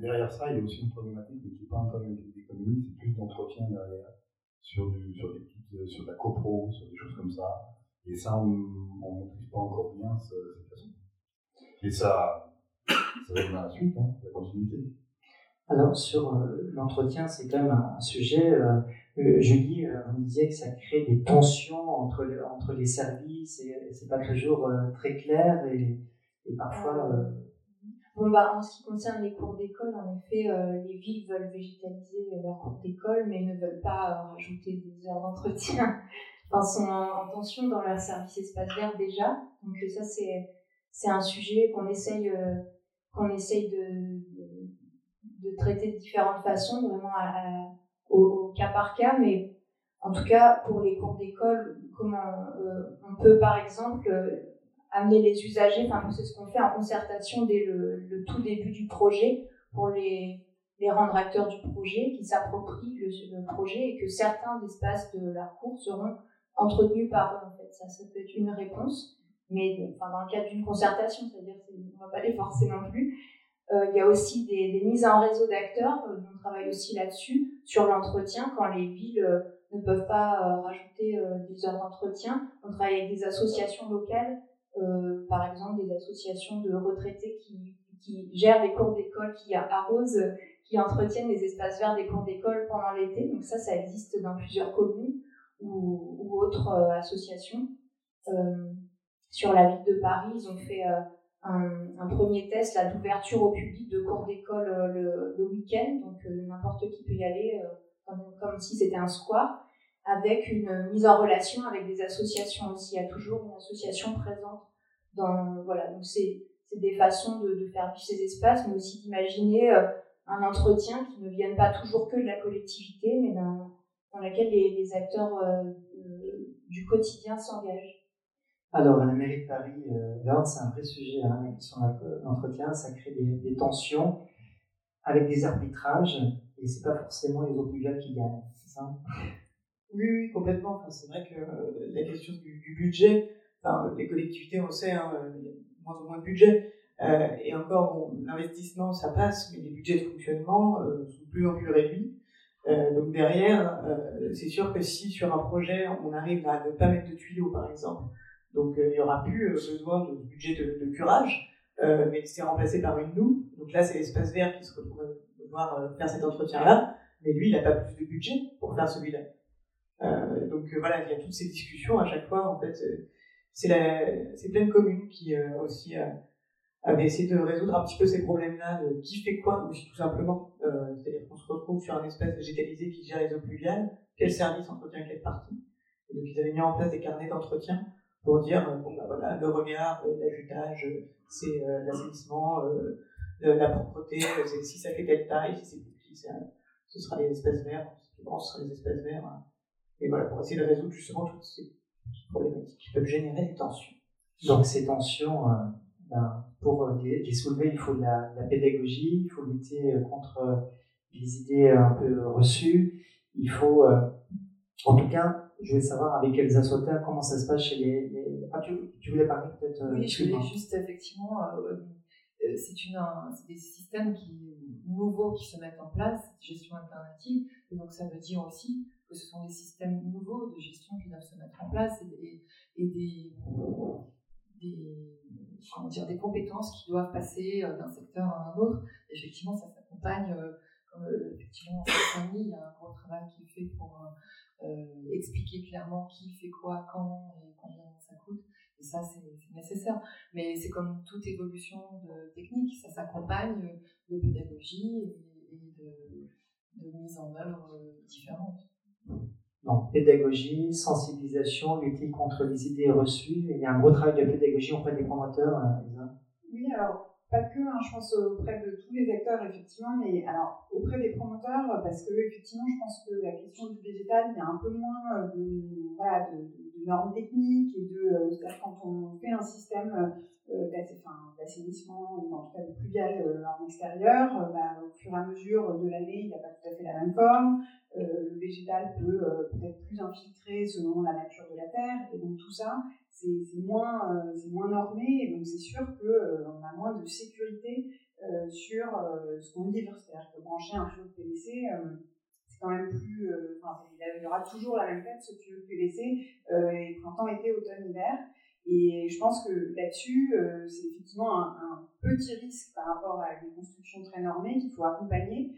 derrière ça, il y a aussi une problématique, qui n'est pas un problématique d'économie, c'est plus d'entretien derrière, sur, du, sur, des petites, euh, sur de la copro, sur des choses comme ça. Et ça, on ne maîtrise pas encore bien cette façon. Et ça, ça à la suite, hein, la continuité. Alors, sur euh, l'entretien, c'est quand même un, sujet. Euh, Julie, on disait que ça crée des tensions entre, entre les services et c'est pas toujours très clair et, et parfois. Bon, bah, en ce qui concerne les cours d'école, en effet, les villes veulent végétaliser leurs cours d'école, mais ne veulent pas rajouter des heures d'entretien. *laughs* enfin, sont en, tension dans leur service espace vert déjà. Donc, ça, c'est, c'est un sujet qu'on essaye, qu'on essaye de de traiter de différentes façons, vraiment au, cas par cas, mais en tout cas, pour les cours d'école, comment euh, on peut par exemple euh, amener les usagers, enfin c'est ce qu'on fait en concertation dès le, tout début du projet pour les, les rendre acteurs du projet, qui s'approprient le, projet et que certains espaces de leur cours seront entretenus par eux. En fait, ça, ça peut être une réponse, mais dans le cadre d'une concertation, c'est-à-dire qu'on ne va pas les forcer non plus. Euh, il y a aussi des, des, mises en réseau d'acteurs, euh, on travaille aussi là-dessus, sur l'entretien, quand les villes euh, ne peuvent pas rajouter des heures d'entretien. On travaille avec des associations locales, par exemple des associations de retraités qui, qui gèrent les cours d'école, qui arrosent, qui entretiennent les espaces verts des cours d'école pendant l'été. Donc ça, ça existe dans plusieurs communes ou, ou autres associations. Sur la ville de Paris, ils ont fait un, premier test là d'ouverture au public de cours d'école euh, le, week-end, donc euh, n'importe qui peut y aller euh, comme, si c'était un square, avec une mise en relation avec des associations aussi. Il y a toujours une association présente dans voilà donc c'est des façons de, faire vivre ces espaces, mais aussi d'imaginer un entretien qui ne vienne pas toujours que de la collectivité, mais dans, dans laquelle les acteurs du quotidien s'engagent. Alors, la mairie de Paris, euh, c'est un vrai sujet hein, sur l'entretien, ça crée des, tensions avec des arbitrages, et c'est pas forcément les pluviales qui gagnent, c'est ça? Oui, oui, complètement. C'est vrai que euh, la question du, budget, enfin, les collectivités, on sait, hein, il y a moins ou moins de budget. Euh, et encore, l'investissement, ça passe, mais les budgets de fonctionnement euh, sont de plus en plus réduits. Euh, donc derrière, c'est sûr que si sur un projet, on arrive à ne pas mettre de tuyaux, par exemple, donc euh, il n'y aura plus euh, besoin de budget de, curage, euh, mais c'est remplacé par une noue. Donc là, c'est l'espace vert qui se retrouve devoir faire cet entretien-là, mais lui, il n'a pas plus de budget pour faire celui-là. donc voilà, il y a toutes ces discussions à chaque fois. En fait, c'est plein de communes qui aussi avait essayé de résoudre un petit peu ces problèmes-là de qui fait quoi, aussi tout simplement. C'est-à-dire qu'on se retrouve sur un espace végétalisé qui gère les eaux pluviales, quel service entretient quelle partie. Et donc ils avaient mis en place des carnets d'entretien pour dire, bon bah voilà, le regard, l'ajutage, c'est l'assainissement, la propreté, si ça fait telle taille, si c'est ce sera les espaces verts, ce sera les espaces verts. Et voilà, pour essayer de résoudre justement toutes ces problématiques qui peuvent générer des tensions. Donc ces tensions, euh, ben, pour les, soulever, il faut de la, pédagogie, il faut lutter contre les idées un peu reçues, il faut, euh, en tout cas, je voulais savoir avec Elsa Sauter comment ça se passe chez les... Ah, tu, voulais parler peut-être euh, Oui, je voulais juste effectivement euh, c'est des systèmes qui, nouveaux qui se mettent en place, gestion alternative, et donc ça veut dire aussi que ce sont des systèmes nouveaux de gestion qui doivent se mettre en place et, et, des, des, dire, des compétences qui doivent passer euh, d'un secteur à un autre. Effectivement, ça s'accompagne, euh, effectivement en famille, il y a un gros travail qui est fait pour expliquer clairement qui fait quoi, quand et combien ça coûte. Et ça, c'est nécessaire. Mais c'est comme toute évolution de technique, ça s'accompagne de pédagogie et, de, de, mise en œuvre différentes. Donc, pédagogie, sensibilisation, lutter contre les idées reçues. il y a un gros travail de pédagogie auprès des promoteurs, euh, Oui, alors, pas que, hein, je pense auprès de tous les acteurs, effectivement, mais alors, auprès des promoteurs, parce que, effectivement, je pense que la question du végétal, il y a un peu moins euh, de, voilà, de normes techniques et de euh, quand on fait un système euh, d'assainissement ou en tout cas de pluvial en extérieur, bah, au fur et à mesure de l'année, il n'y a pas tout à fait la même forme. le végétal peut peut-être plus infiltrer selon la nature de la terre et donc tout ça, c'est moins, c'est moins normé et donc c'est sûr qu'on a moins de sécurité sur ce qu'on livre. C'est-à-dire que brancher un tuyau de PVC, c'est quand même plus. Euh, il y aura toujours la même tête, ce tuyau de PVC, euh, printemps, été, automne, hiver. Et je pense que là-dessus, euh, c'est effectivement un, petit risque par rapport à une construction très normée qu'il faut accompagner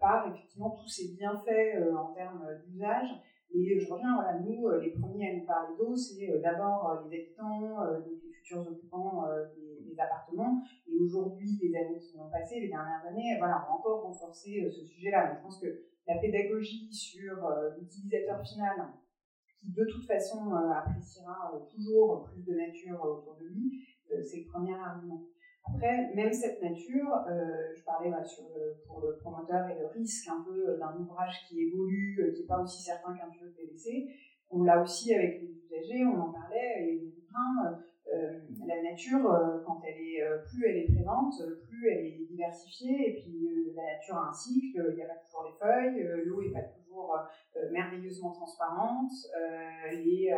par effectivement tous ces bienfaits en termes d'usage. Et je reviens, voilà, nous, les premiers à nous parler d'eau, c'est d'abord les habitants, les futurs occupants des, appartements. Et aujourd'hui, les années qui ont passé, les dernières années, voilà, on a encore renforcé ce sujet-là. je pense que la pédagogie sur euh, l'utilisateur final, qui de toute façon euh, appréciera euh, toujours plus de nature autour de lui, c'est le premier argument. Après, même cette nature, je parlais sur pour le promoteur et le risque un peu d'un ouvrage qui évolue, qui n'est pas aussi certain qu'un de PVC. On l'a aussi avec les usagers, on en parlait, et les euh, la nature, euh, quand elle est, euh, plus elle est présente, plus elle est diversifiée, et puis la nature a un cycle, il n'y a pas toujours les feuilles, l'eau n'est pas toujours merveilleusement transparente, les,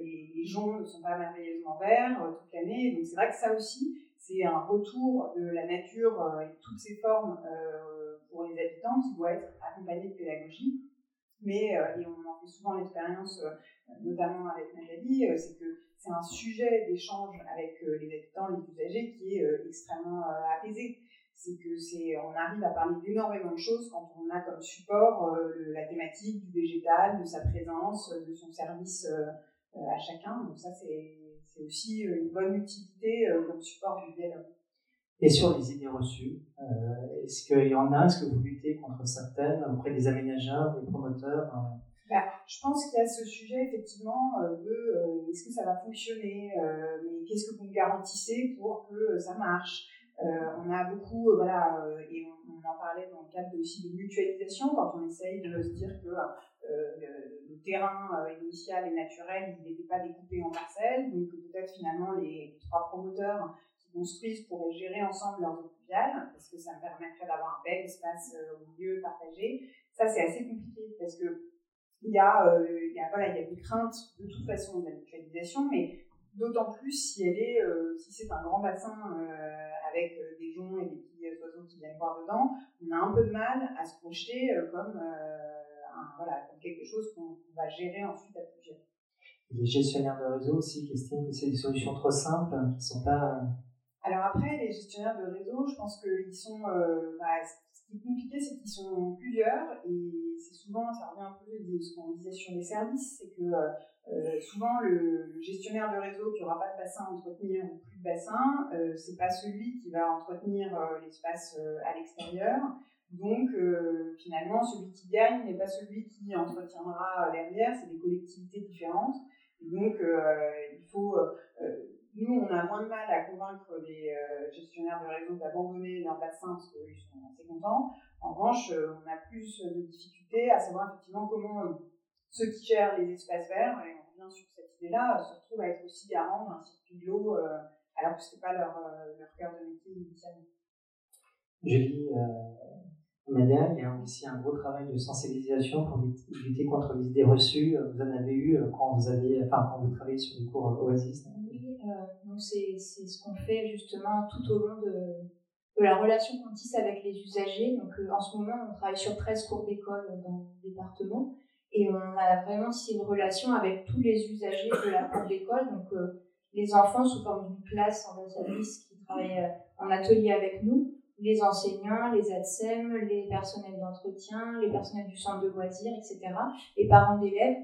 les, les, joncs ne sont pas merveilleusement verts toute l'année, donc c'est vrai que ça aussi, c'est un retour de la nature et toutes ses formes pour les habitants qui doit être accompagné de pédagogie. Mais, et on en fait souvent l'expérience, notamment avec Nathalie, c'est que c'est un sujet d'échange avec euh, les habitants, les usagers qui est euh, extrêmement euh, apaisé. C'est que c'est, on arrive à parler d'énormément de choses quand on a comme support la thématique du végétal, de sa présence, de son service à chacun. Donc ça, c'est, aussi une bonne utilité comme support du dialogue. Et sur les idées reçues, est-ce qu'il y en a Est-ce que vous luttez contre certaines auprès des aménageurs, des promoteurs bah, je pense qu'il y a ce sujet effectivement euh, de euh, est-ce que ça va fonctionner, euh, mais qu'est-ce que vous me garantissez pour que ça marche? on a beaucoup, voilà, et on, en parlait dans le cadre aussi de mutualisation, quand on essaye de se dire que le, terrain initial et naturel, n'était pas découpé en parcelles, donc peut-être finalement les, trois promoteurs qui construisent pourraient gérer ensemble leurs eaux parce que ça me permettrait d'avoir un bel espace au milieu partagé. Ça, c'est assez compliqué, parce que il y a, euh, voilà, il y a des craintes de toute façon de la mutualisation, mais d'autant plus si elle est, euh, si c'est un grand bassin euh, avec des joncs et des petits oiseaux qui viennent voir dedans, on a un peu de mal à se projeter comme, voilà, comme quelque chose qu'on va gérer ensuite à plusieurs. Les gestionnaires de réseau aussi qui estiment que c'est des solutions trop simples, qui ne sont pas. Alors après, les gestionnaires de réseau, je pense qu'ils sont, bah, qui est compliqué, c'est qu'ils sont plusieurs et c'est souvent, ça revient un peu de ce qu'on disait sur les services, c'est que euh, souvent le, gestionnaire de réseau qui n'aura pas de bassin à entretenir ou plus de bassin, euh, c'est pas celui qui va entretenir euh, l'espace euh, à l'extérieur. Donc finalement, celui qui gagne n'est pas celui qui entretiendra derrière, c'est des collectivités différentes. Donc il faut nous, on a moins de mal à convaincre les euh, gestionnaires de réseau d'abandonner leur bassin parce qu'ils sont assez contents. En revanche, euh, on a plus de difficultés à savoir effectivement comment euh, ceux qui gèrent les espaces verts, et on revient sur cette idée-là, se retrouvent à être aussi garants d'un circuit de l'eau alors que ce n'était pas leur, leur cœur de métier initialement. Julie, Madère, il y a aussi un gros travail de sensibilisation pour lutter contre les idées reçues. Vous en avez eu quand vous avez, enfin, quand vous travaillez sur les cours Oasis. Euh, donc c'est ce qu'on fait justement tout au long de, la relation qu'on tisse avec les usagers. Donc euh, en ce moment, on travaille sur 13 cours d'école dans le département et on a vraiment tissé une relation avec tous les usagers de la cour d'école. Donc euh, les enfants sous forme d'une classe service qui travaillent en atelier avec nous, les enseignants, les ADSEM, les personnels d'entretien, les personnels du centre de loisirs, etc., les parents d'élèves.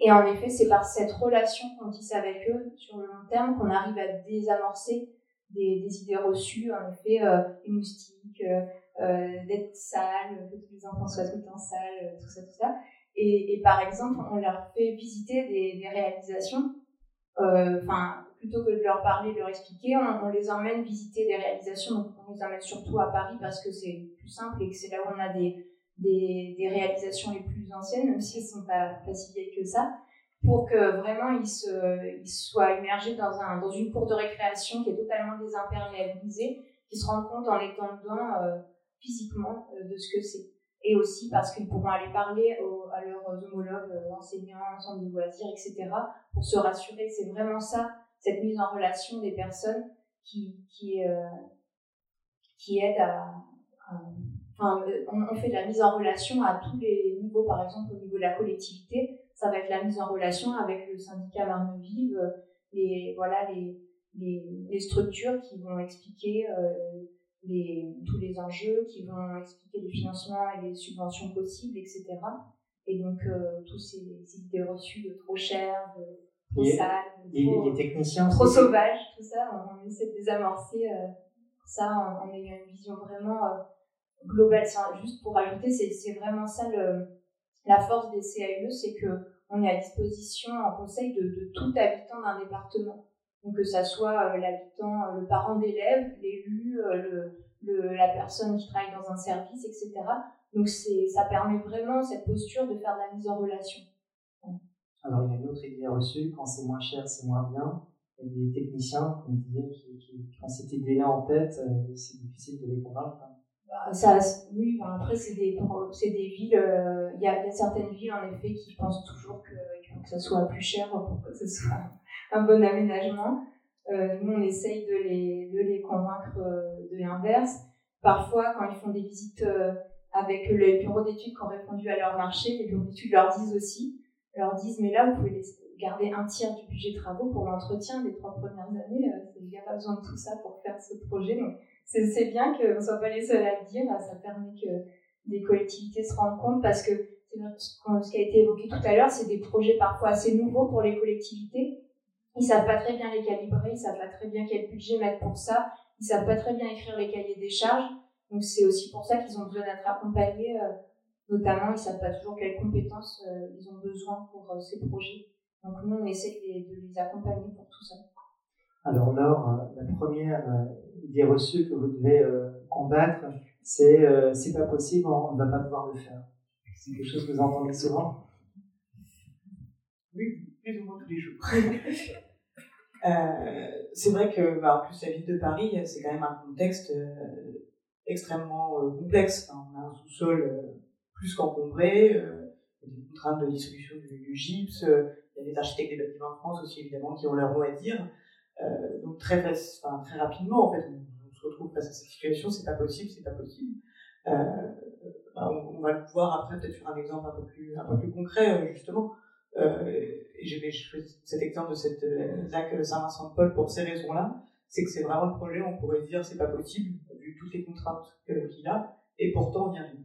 Et en effet, c'est par cette relation qu'on tisse avec eux sur le long terme qu'on arrive à désamorcer des, idées reçues, en effet, euh, les moustiques, euh, euh, d'être sale, que les enfants soient tout le temps sales, euh, tout ça, tout ça. Et, par exemple, on leur fait visiter des, réalisations, enfin, plutôt que de leur parler, de leur expliquer, on, les emmène visiter des réalisations, donc on les emmène surtout à Paris parce que c'est plus simple et que c'est là où on a des des, réalisations les plus anciennes, même si elles ne sont pas, pas que ça, pour que vraiment ils, soient immergés dans, un, dans une cour de récréation qui est totalement désimpérialisée, qu'ils se rendent compte en étant dedans euh, physiquement euh, de ce que c'est. Et aussi parce qu'ils pourront aller parler à leurs homologues, euh, enseignants, centres de loisirs, etc., pour se rassurer. C'est vraiment ça, cette mise en relation des personnes qui, qui, euh, qui aide à, Enfin, on, fait de la mise en relation à tous les niveaux, par exemple au niveau de la collectivité, ça va être la mise en relation avec le syndicat Marne Vive, les voilà les, les, structures qui vont expliquer euh, les, tous les enjeux, qui vont expliquer les financements et les subventions possibles, etc. Et donc euh, tous ces, ces, idées reçues de trop cher, de trop sale, de trop, techniciens trop sauvage, tout ça, on, essaie de désamorcer euh, ça en, ayant une vision vraiment euh, global. Juste pour ajouter, c'est vraiment ça le, la force des CAE, c'est que on est à disposition en conseil de, de tout habitant d'un département. Donc que ça soit euh, l'habitant, euh, le parent d'élève, l'élu, le, le, la personne qui travaille dans un service, etc. Donc ça permet vraiment cette posture de faire de la mise en relation. Alors il y a une autre idée reçue, quand c'est moins cher, c'est moins bien. A des techniciens, comme disait, qui, ont cette idée-là en tête, c'est difficile de les convaincre. Bah, ça, oui, après, c'est des, des villes, euh, il y, a, certaines villes, en effet, qui pensent toujours qu'il faut que ça soit plus cher pour que ce soit *laughs* un bon aménagement. Euh, nous, on essaye de les, de les convaincre euh, de l'inverse. Parfois, quand ils font des visites euh, avec les bureaux d'études qui ont répondu à leur marché, les bureaux d'études leur disent aussi, leur disent, mais là, vous pouvez garder un tiers du budget travaux pour l'entretien des trois premières années. Il n'y a pas besoin de tout ça pour faire ce projet. Donc, c'est bien qu'on ne soit pas les seuls à le dire. Ça permet que des collectivités se rendent compte parce que ce qui a été évoqué tout à l'heure, c'est des projets parfois assez nouveaux pour les collectivités. Ils savent pas très bien les calibrer, ils savent pas très bien quel budget mettre pour ça, ils savent pas très bien écrire les cahiers des charges. Donc c'est aussi pour ça qu'ils ont besoin d'être accompagnés. Euh, notamment, ils savent pas toujours quelles compétences euh, ils ont besoin pour euh, ces projets. Donc nous, on essaie de les, de les accompagner pour tout ça. Alors Laure, la première idée reçue que vous devez euh, combattre, c'est euh, c'est pas possible, on ne va pas pouvoir le faire. C'est quelque chose que vous entendez souvent? Oui, plus ou moins tous les jours. *laughs* euh, c'est vrai que, bah, en plus, la ville de Paris, c'est quand même un contexte euh, extrêmement euh, complexe. Enfin, on a un sous-sol plus qu'encombré, y a des contraintes de dissolution du, du gypse, il y a des architectes des bâtiments de France aussi, évidemment, qui ont leur mot à dire. Euh, donc très, enfin, très rapidement, en fait, on, se retrouve face à cette situation, c'est pas possible, c'est pas possible. Euh, bah, on, on, va le voir après peut-être sur un exemple un peu plus, un peu plus concret, euh, justement. Euh, et j'ai choisi cet exemple de cette euh, ZAC Saint-Vincent-de-Paul pour ces raisons-là. C'est que c'est vraiment le projet, on pourrait dire c'est pas possible, vu toutes les contraintes qu'il a. et pourtant on n'y arrive.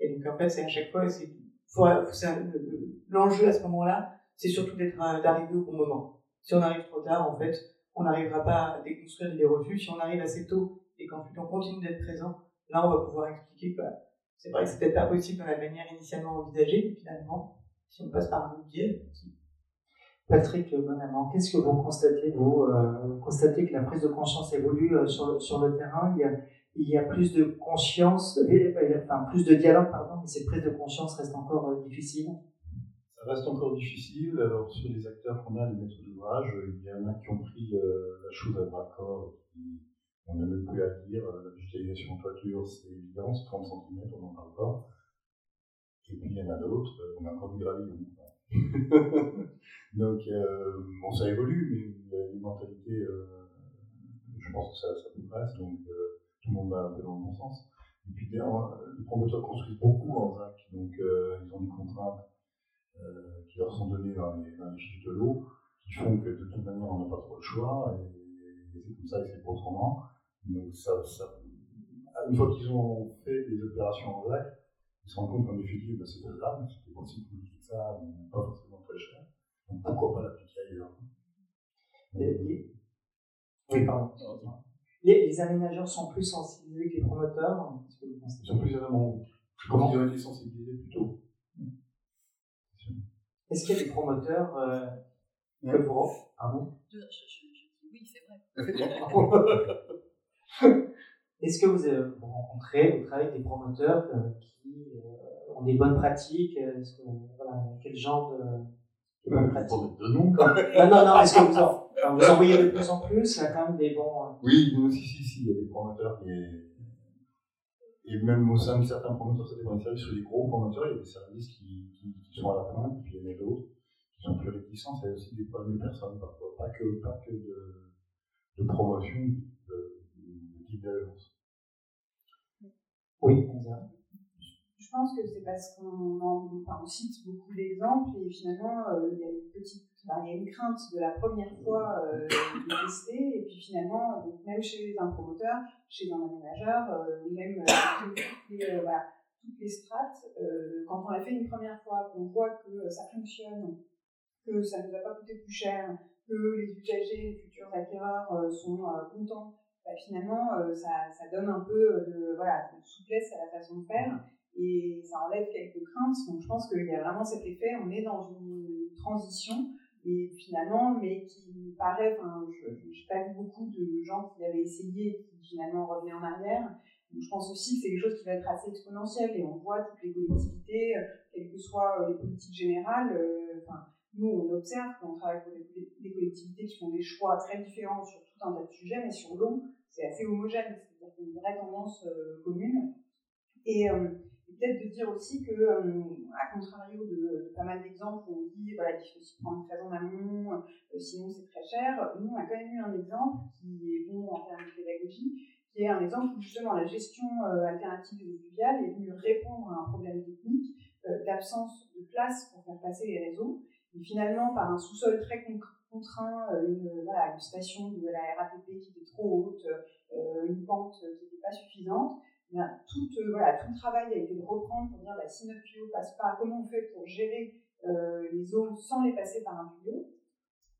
Et donc fait, c'est à chaque fois, c'est l'enjeu à ce moment-là, c'est surtout d'être d'arriver au bon moment. Si on arrive trop tard, en fait, on n'arrivera pas à déconstruire les refus. Si on arrive assez tôt et qu'en fait on continue d'être présent, là on va pouvoir expliquer que c'est vrai que c'est peut-être pas possible dans la manière initialement envisagée, finalement, si on passe par un biais. Patrick Bonamant, qu'est-ce que vous constatez Vous, euh, constatez que la prise de conscience évolue euh, sur, le, sur le terrain? Il y a plus de conscience, enfin plus de dialogue, pardon, mais cette prise de conscience reste encore euh, difficile. Ça reste encore difficile. Alors sur les acteurs qu'on a, les maîtres d'ouvrage, il y en a qui ont pris la chose à bras corps, on n'a même plus à dire. La digitalisation en toiture, c'est évident, c'est 30 cm, on n'en parle pas. Et puis il y en a d'autres, on a encore du gravillon. *laughs* Donc, euh, bon, ça évolue, mais les mentalités, euh, je pense que ça, ça progresse, donc euh, tout le monde va dans le bon sens. Et puis, les promoteurs construisent beaucoup en ZAC, donc ils ont des contraintes qui leur sont données dans les, dans les fiches de l'eau, qui font que de toute manière, on n'a pas trop le choix, et, c'est comme ça et c'est pas autrement. Donc, ça, ça, une fois qu'ils ont fait des opérations en ZAC, ils se rendent compte qu'en effet, bah, c'est faisable, c'était possible de ça, mais pas forcément très cher. Donc pourquoi pas l'appliquer ailleurs? Les, Oui, pardon. Les, les, aménageurs sont plus sensibilisés que les promoteurs Ils sont plus évidemment. Je pense qu'ils ont été sensibilisés plus tôt. Est-ce qu'il y a des promoteurs euh, que vous. Pardon je, je, je, Oui, *laughs* c'est vrai. Est-ce que vous, euh, vous rencontrez, vous travaillez avec des promoteurs euh, qui euh, ont des bonnes pratiques que, voilà, Quel genre de de nom quand même. Non, non, non, est-ce que vous en, vous en voyez de plus en plus Il y a quand même des bons. Oui, si, si, si, il y a des promoteurs qui. Et même au sein de certains promoteurs, ça dépend des services. Sur les gros promoteurs, il y a des services qui, qui, qui sont à la pointe, et puis il y en a d'autres qui sont plus réticents. C'est aussi des problèmes de personnes parfois, pas que, pas que de, de promotion de, de type d'agence. Oui, Je pense que c'est parce qu'on cite beaucoup d'exemples et finalement euh, il y a une petite, y a une crainte de la première fois euh, de tester et puis finalement même chez un promoteur, chez un aménageur, euh, même toutes les, voilà, toutes les strates, quand on l'a fait une première fois, qu'on voit que ça fonctionne, que ça ne nous a pas coûté plus cher, que les usagers, les futurs acquéreurs sont contents bah, finalement, euh, ça, ça, donne un peu de, voilà, de souplesse à la façon de faire et ça enlève quelques craintes. Donc je pense qu'il y a vraiment cet effet, on est dans une transition et finalement, mais qui paraît, enfin, je n'ai pas vu beaucoup de gens qui avaient essayé et qui finalement revenaient en arrière. Donc je pense aussi que c'est quelque chose qui va être assez exponentiel et on voit toutes les collectivités, euh, quelles que soient euh, les politiques générales, enfin, nous, on observe quand on travaille pour des, collectivités qui font des choix très différents sur tout un tas de sujets, mais sur l'eau, c'est assez homogène, a une vraie tendance euh, commune. Et, euh, peut-être de dire aussi que, euh, à contrario de, pas mal d'exemples où on dit voilà, faut s'y prendre très en amont, sinon c'est très cher, nous, on a quand même eu un exemple qui est bon en termes de pédagogie, qui est un exemple où justement la gestion alternative des eaux pluviales est venue répondre à un problème technique d'absence de place pour faire passer les réseaux. Et finalement, par un sous-sol très contraint, euh, une, voilà, une station de la RATP qui était trop haute, euh, une pente qui n'était pas suffisante, tout, euh, tout le travail a été de reprendre pour dire bah, si notre tuyau passe pas, comment on fait pour gérer les eaux sans les passer par un tuyau?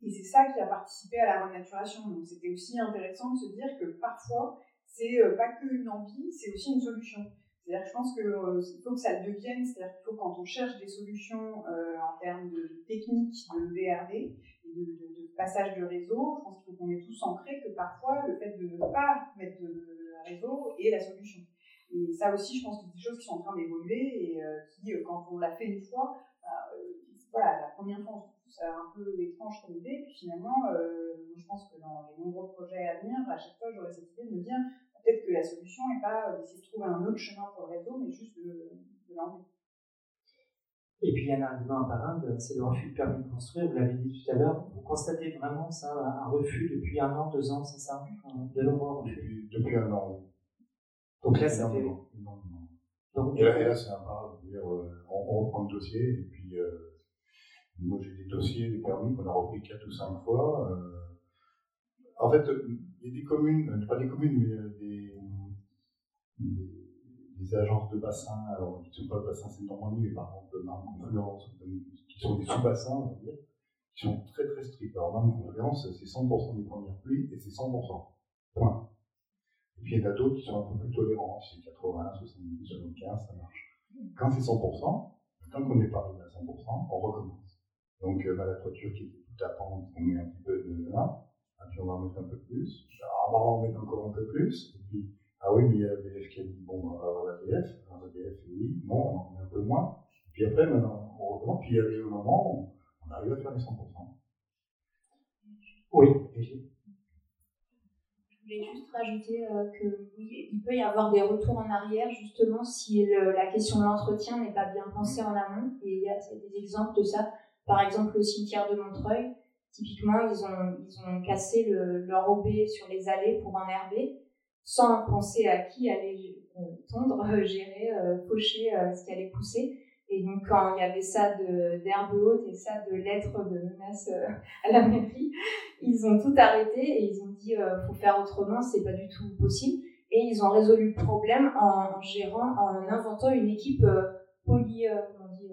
Et c'est ça qui a participé à la renaturation. Donc c'était aussi intéressant de se dire que parfois, c'est pas qu'une envie, c'est aussi une solution. C'est-à-dire je pense qu'il euh, faut que ça devienne, c'est-à-dire qu'il faut quand on cherche des solutions euh, en termes de technique, de VRD, de, passage de réseau, je pense qu'il faut qu'on ait tous ancré que parfois le fait de ne pas mettre de réseau est la solution. Et ça aussi, je pense que c'est des choses qui sont en train d'évoluer et euh, qui, quand on l'a fait une fois, voilà, la première fois, on se trouve ça un peu étrange comme idée, puis finalement, je pense que dans les nombreux projets à venir, à chaque fois, j'aurais cette idée de me dire, peut-être que la solution n'est pas d'essayer de trouver un autre chemin pour le réseau, mais juste de, de l'enlever. Et puis il y en a un argument apparent, c'est le refus de permis de construire, vous l'avez dit tout à l'heure. Vous constatez vraiment ça, un refus depuis un an, deux ans, c'est ça? De nombreux refus depuis, un an, oui. Donc là, ça fait. Donc, et là, c'est un pas, dire, euh, on, reprend le dossier, et puis euh, moi j'ai des dossiers, des permis qu'on a repris quatre ou cinq fois. Euh, en fait, il y a des communes, pas des communes, mais des, des, des agences de bassin, alors qui ne sont pas bassin c'est Normandie, mais par exemple de Marne Confluence, qui sont des sous-bassins, on va dire, qui sont très très stricts. Alors Marne Confluence, c'est 100% des premières pluies et c'est 100%. Point. Et puis il y en a d'autres qui sont un peu plus tolérants, c'est 80, 70, 75, ça marche. Quand c'est 100%, tant qu'on n'est pas arrivé à 100%, on recommence. Donc euh, bah, la toiture qui était toute à pente, on met un petit peu de là, et puis on va en mettre un peu plus, on va en mettre encore un peu plus, et puis ah oui, mais il y a la BF qui a dit, bon, on va avoir la BF. La BF, oui, non, on en met un peu moins. Puis après, maintenant, on recommence. Puis il y a un moment où on arrive à faire les 100%. Oui, Je voulais juste rajouter euh, que oui, il peut y avoir des retours en arrière justement si la question de l'entretien n'est pas bien pensée en amont. Et il y a des exemples de ça. Par exemple, le cimetière de Montreuil, typiquement, ils ont, ils ont cassé le, leur OB sur les allées pour enherber sans penser à qui allait euh, tondre, euh, gérer, euh, pocher ce qui allait pousser. Et donc, quand il y avait ça d'herbe haute et ça de lettres de menaces à la mairie, ils ont tout arrêté et ils ont dit euh, faut faire autrement, c'est pas du tout possible. Et ils ont résolu le problème en, gérant, en inventant une équipe poly, on dit,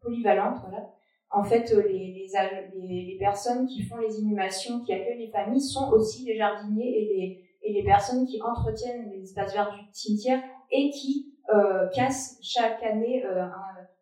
polyvalente. voilà, en fait, euh, les, les, les, personnes qui font les inhumations, qui accueillent les familles, sont aussi les jardiniers et les, et les personnes qui entretiennent les espaces verts du cimetière et qui euh, cassent chaque année euh,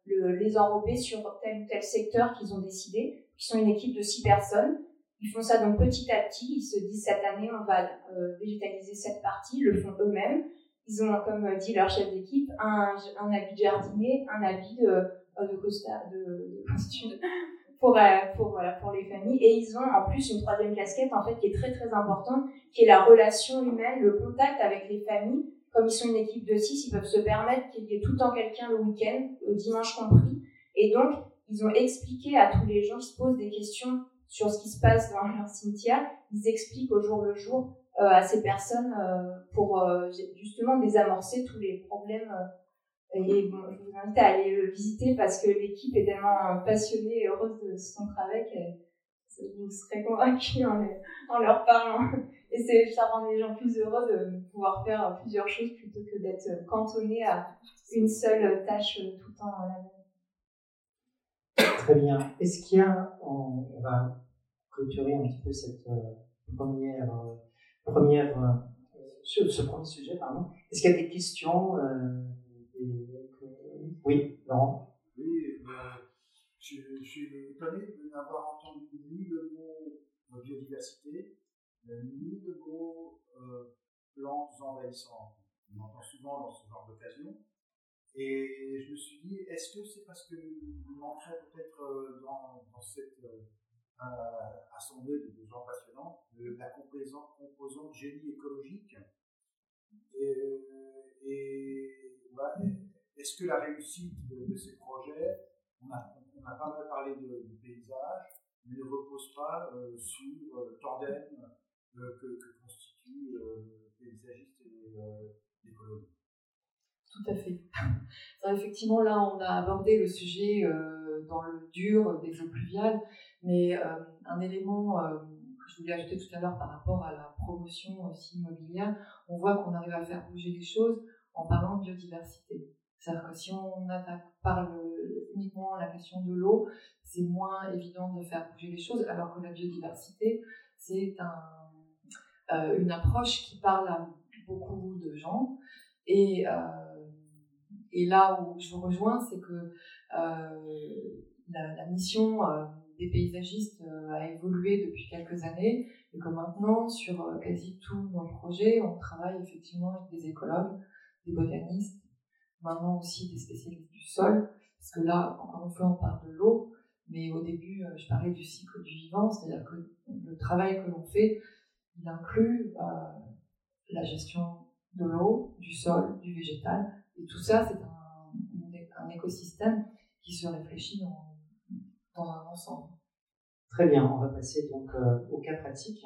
le, les enrobés sur tel ou tel secteur qu'ils ont décidé, qui sont une équipe de six personnes. Ils font ça donc petit à petit. Ils se disent cette année, on va euh, végétaliser cette partie, ils le font eux-mêmes. Ils ont, comme dit leur chef d'équipe, un, un habit de jardinier, un habit de euh, de, de, de costume *laughs* pour, euh, pour, pour les familles. Et ils ont en plus une troisième casquette, en fait, qui est très très importante, qui est la relation humaine, le contact avec les familles. Comme ils sont une équipe de six, ils peuvent se permettre qu'il y ait tout le temps quelqu'un le week-end, le dimanche compris. Et donc, ils ont expliqué à tous les gens qui se posent des questions sur ce qui se passe dans leur cimetière, ils expliquent au jour le jour euh, à ces personnes euh, pour euh, justement désamorcer tous les problèmes et bon, je vous invite à aller le visiter parce que l'équipe est tellement passionnée et heureuse de son travail que vous serez convaincus en, en, leur parlant. Et c'est, ça rend les gens plus heureux de pouvoir faire plusieurs choses plutôt que d'être cantonné à une seule tâche tout le temps. Très bien. Est-ce qu'il y a, on, va clôturer un petit peu cette euh, première, euh, première, euh, ce, ce, premier sujet, pardon. Est-ce qu'il y a des questions oui, non. Oui, euh, je, je, suis étonné de n'avoir entendu ni le mot biodiversité, ni le mot euh, plantes envahissantes. On entend souvent dans ce genre d'occasion. Et je me suis dit, est-ce que c'est parce qu'il manquerait peut-être euh, dans, cette euh, assemblée de gens passionnants de la composante, génie écologique? Et, ouais, est-ce que la réussite de, ces projets, on a, pas mal parlé de, paysage, mais ne repose pas euh, sur euh, tandem euh, que, que, constituent le paysagiste et l'écologie Tout à fait. *laughs* effectivement, là, on a abordé le sujet dans le dur des eaux pluviales, mais un élément que je voulais ajouter tout à l'heure par rapport à la promotion aussi immobilière, on voit qu'on arrive à faire bouger les choses en parlant de biodiversité. C'est-à-dire que si on attaque par uniquement la question de l'eau, c'est moins évident de faire bouger les choses, alors que la biodiversité, c'est un, euh, une approche qui parle à beaucoup de gens. Et, euh, et là où je vous rejoins, c'est que euh, la, mission des paysagistes a évolué depuis quelques années. Et que maintenant, sur quasi tous nos projets, on travaille effectivement avec des écologues, des botanistes, maintenant aussi des spécialistes du sol, parce que là, encore une fois, on parle de l'eau, mais au début, je parlais du cycle du vivant, c'est-à-dire que le travail que l'on fait, il inclut euh, la gestion de l'eau, du sol, du végétal, et tout ça, c'est un, un, écosystème qui se réfléchit dans, dans, un ensemble. Très bien, on va passer donc euh, au cas pratique.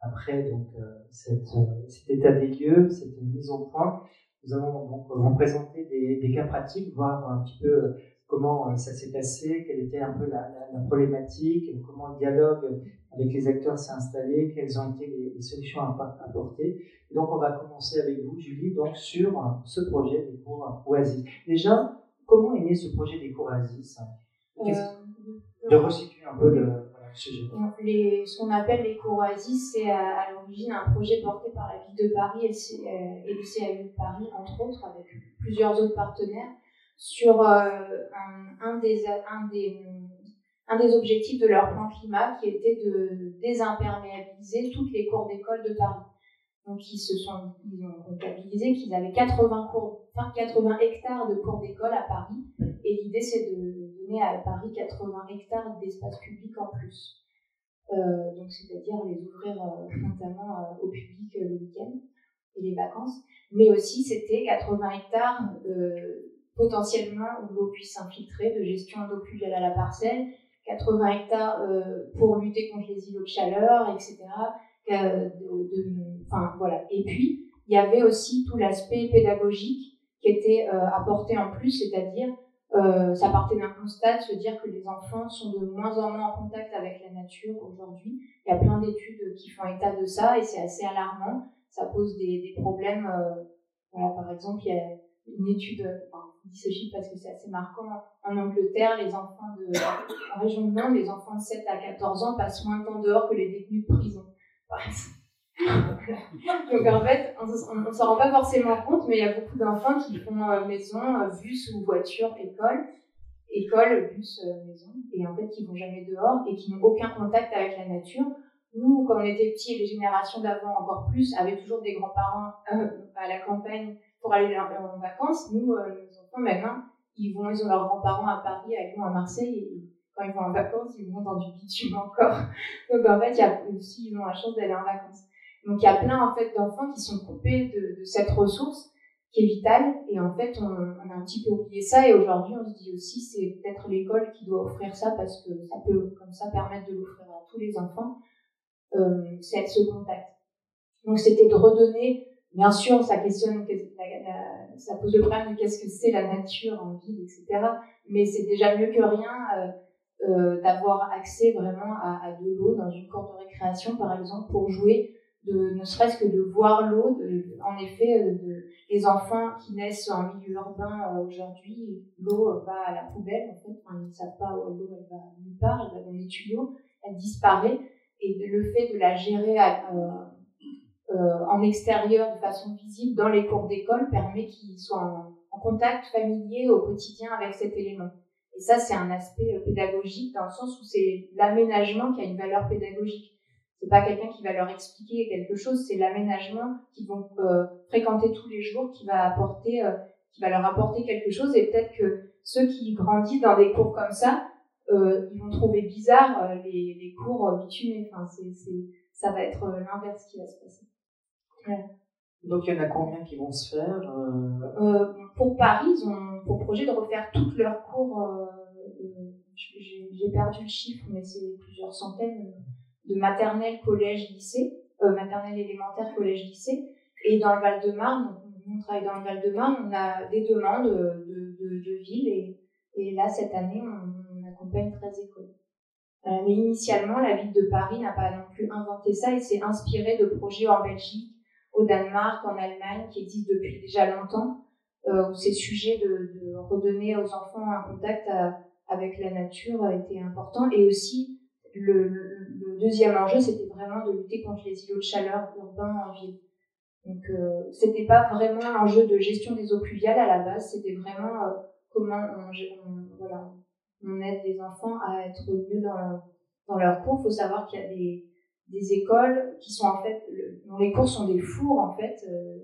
Après donc cette, cet état des lieux, cette mise au point, nous allons donc vous présenter des, des, cas pratiques, voir un petit peu comment ça s'est passé, quelle était un peu la, problématique, comment le dialogue avec les acteurs s'est installé, quelles ont été les, solutions apportées. donc on va commencer avec vous, Julie, donc sur ce projet des cours Oasis. Déjà, comment est né ce projet des cours Oasis? De resituer un peu le, les, ce qu'on appelle les cours Oasis, c'est à, l'origine un projet porté par la ville de Paris et le, et le CAU de Paris, entre autres, avec plusieurs autres partenaires, sur euh, un, des, un, des, un des objectifs de leur plan climat qui était de désimperméabiliser toutes les cours d'école de Paris. Donc ils se sont ont comptabilisé qu'ils avaient 80 cours, 80 hectares de cours d'école à Paris et l'idée c'est de donner à Paris 80 hectares d'espace public en plus. Euh, donc c'est-à-dire les ouvrir euh, notamment au public le week-end et les vacances, mais aussi c'était 80 hectares potentiellement où l'eau puisse s'infiltrer, de gestion d'eau pluviale à la parcelle, 80 hectares pour lutter contre les îlots de chaleur, etc. enfin voilà. Et puis il y avait aussi tout l'aspect pédagogique qui était apporté en plus, c'est-à-dire euh, ça partait d'un constat de se dire que les enfants sont de moins en moins en contact avec la nature aujourd'hui. Il y a plein d'études qui font état de ça et c'est assez alarmant. Ça pose des, des problèmes. Euh, voilà, par exemple, il y a une étude, enfin, je dis ce chiffre parce que c'est assez marquant. En Angleterre, les enfants de, *coughs* en région de Nantes, les enfants de 7 à 14 ans passent moins de temps dehors que les détenus de prison. *laughs* Donc en fait, on ne s'en rend pas forcément compte, mais il y a beaucoup d'enfants qui font euh, maison, euh, bus ou voiture, école, école, bus, euh, maison, et en fait qui vont jamais dehors et qui n'ont aucun contact avec la nature. Nous, quand on était petits, et les générations d'avant encore plus, avaient toujours des grands-parents à la campagne pour aller en vacances. Nous, nos enfants maintenant, ils vont, ils ont leurs grands-parents à Paris, à Lyon, à Marseille, et quand ils vont en vacances, ils vont dans du bitume encore. *laughs* Donc en fait, il y a aussi, ils ont la chance d'aller en vacances. Donc il y a plein en fait d'enfants qui sont coupés de, de, cette ressource qui est vitale et en fait on, on a un petit peu oublié ça et aujourd'hui on se dit aussi c'est peut-être l'école qui doit offrir ça parce que ça peut comme ça permettre de l'offrir à tous les enfants euh, c'est ce contact. Donc c'était de redonner, bien sûr ça questionne, ça pose le problème de qu'est-ce que c'est la nature en ville etc. Mais c'est déjà mieux que rien. Euh, euh, d'avoir accès vraiment à, de l'eau dans une cour de récréation par exemple pour jouer de ne serait-ce que de voir l'eau. En effet, euh, les enfants qui naissent en milieu urbain aujourd'hui, l'eau va à la poubelle en fait. Enfin, ils ne savent pas où l'eau elle va nulle part, elle va dans les tuyaux, elle disparaît. Et le fait de la gérer en extérieur de façon visible dans les cours d'école permet qu'ils soient en, contact familier au quotidien avec cet élément. Et ça, c'est un aspect pédagogique dans le sens où c'est l'aménagement qui a une valeur pédagogique c'est pas quelqu'un qui va leur expliquer quelque chose, c'est l'aménagement qu'ils vont euh, fréquenter tous les jours qui va apporter, euh, qui va leur apporter quelque chose. Et peut-être que ceux qui grandissent dans des cours comme ça, euh, ils vont trouver bizarre euh, les, cours bitumés. Enfin, c'est, ça va être l'inverse qui va se passer. Donc il y en a combien qui vont se faire Pour Paris, ils ont pour projet de refaire toutes leurs cours. j'ai, j'ai perdu le chiffre, mais c'est plusieurs centaines de maternelle, collège, lycée, euh, maternelle élémentaire, collège, lycée. Et dans le Val-de-Marne, on travaille dans le Val-de-Marne, on a des demandes de, de, de villes et, et, là, cette année, on, on accompagne 13 écoles. Euh, mais initialement, la ville de Paris n'a pas non plus inventé ça et s'est inspiré de projets en Belgique, au Danemark, en Allemagne, qui existent depuis déjà longtemps, euh, où ces sujets de, redonner aux enfants un contact avec la nature étaient importants et aussi le, deuxième enjeu, c'était vraiment de lutter contre les îlots de chaleur urbains en ville. Donc, euh, c'était pas vraiment l'enjeu de gestion des eaux pluviales à la base, c'était vraiment euh, comment on, aide les enfants à être mieux dans, dans leur cours. Il faut savoir qu'il y a des, des écoles qui sont en fait, dont les cours sont des fours en fait, euh,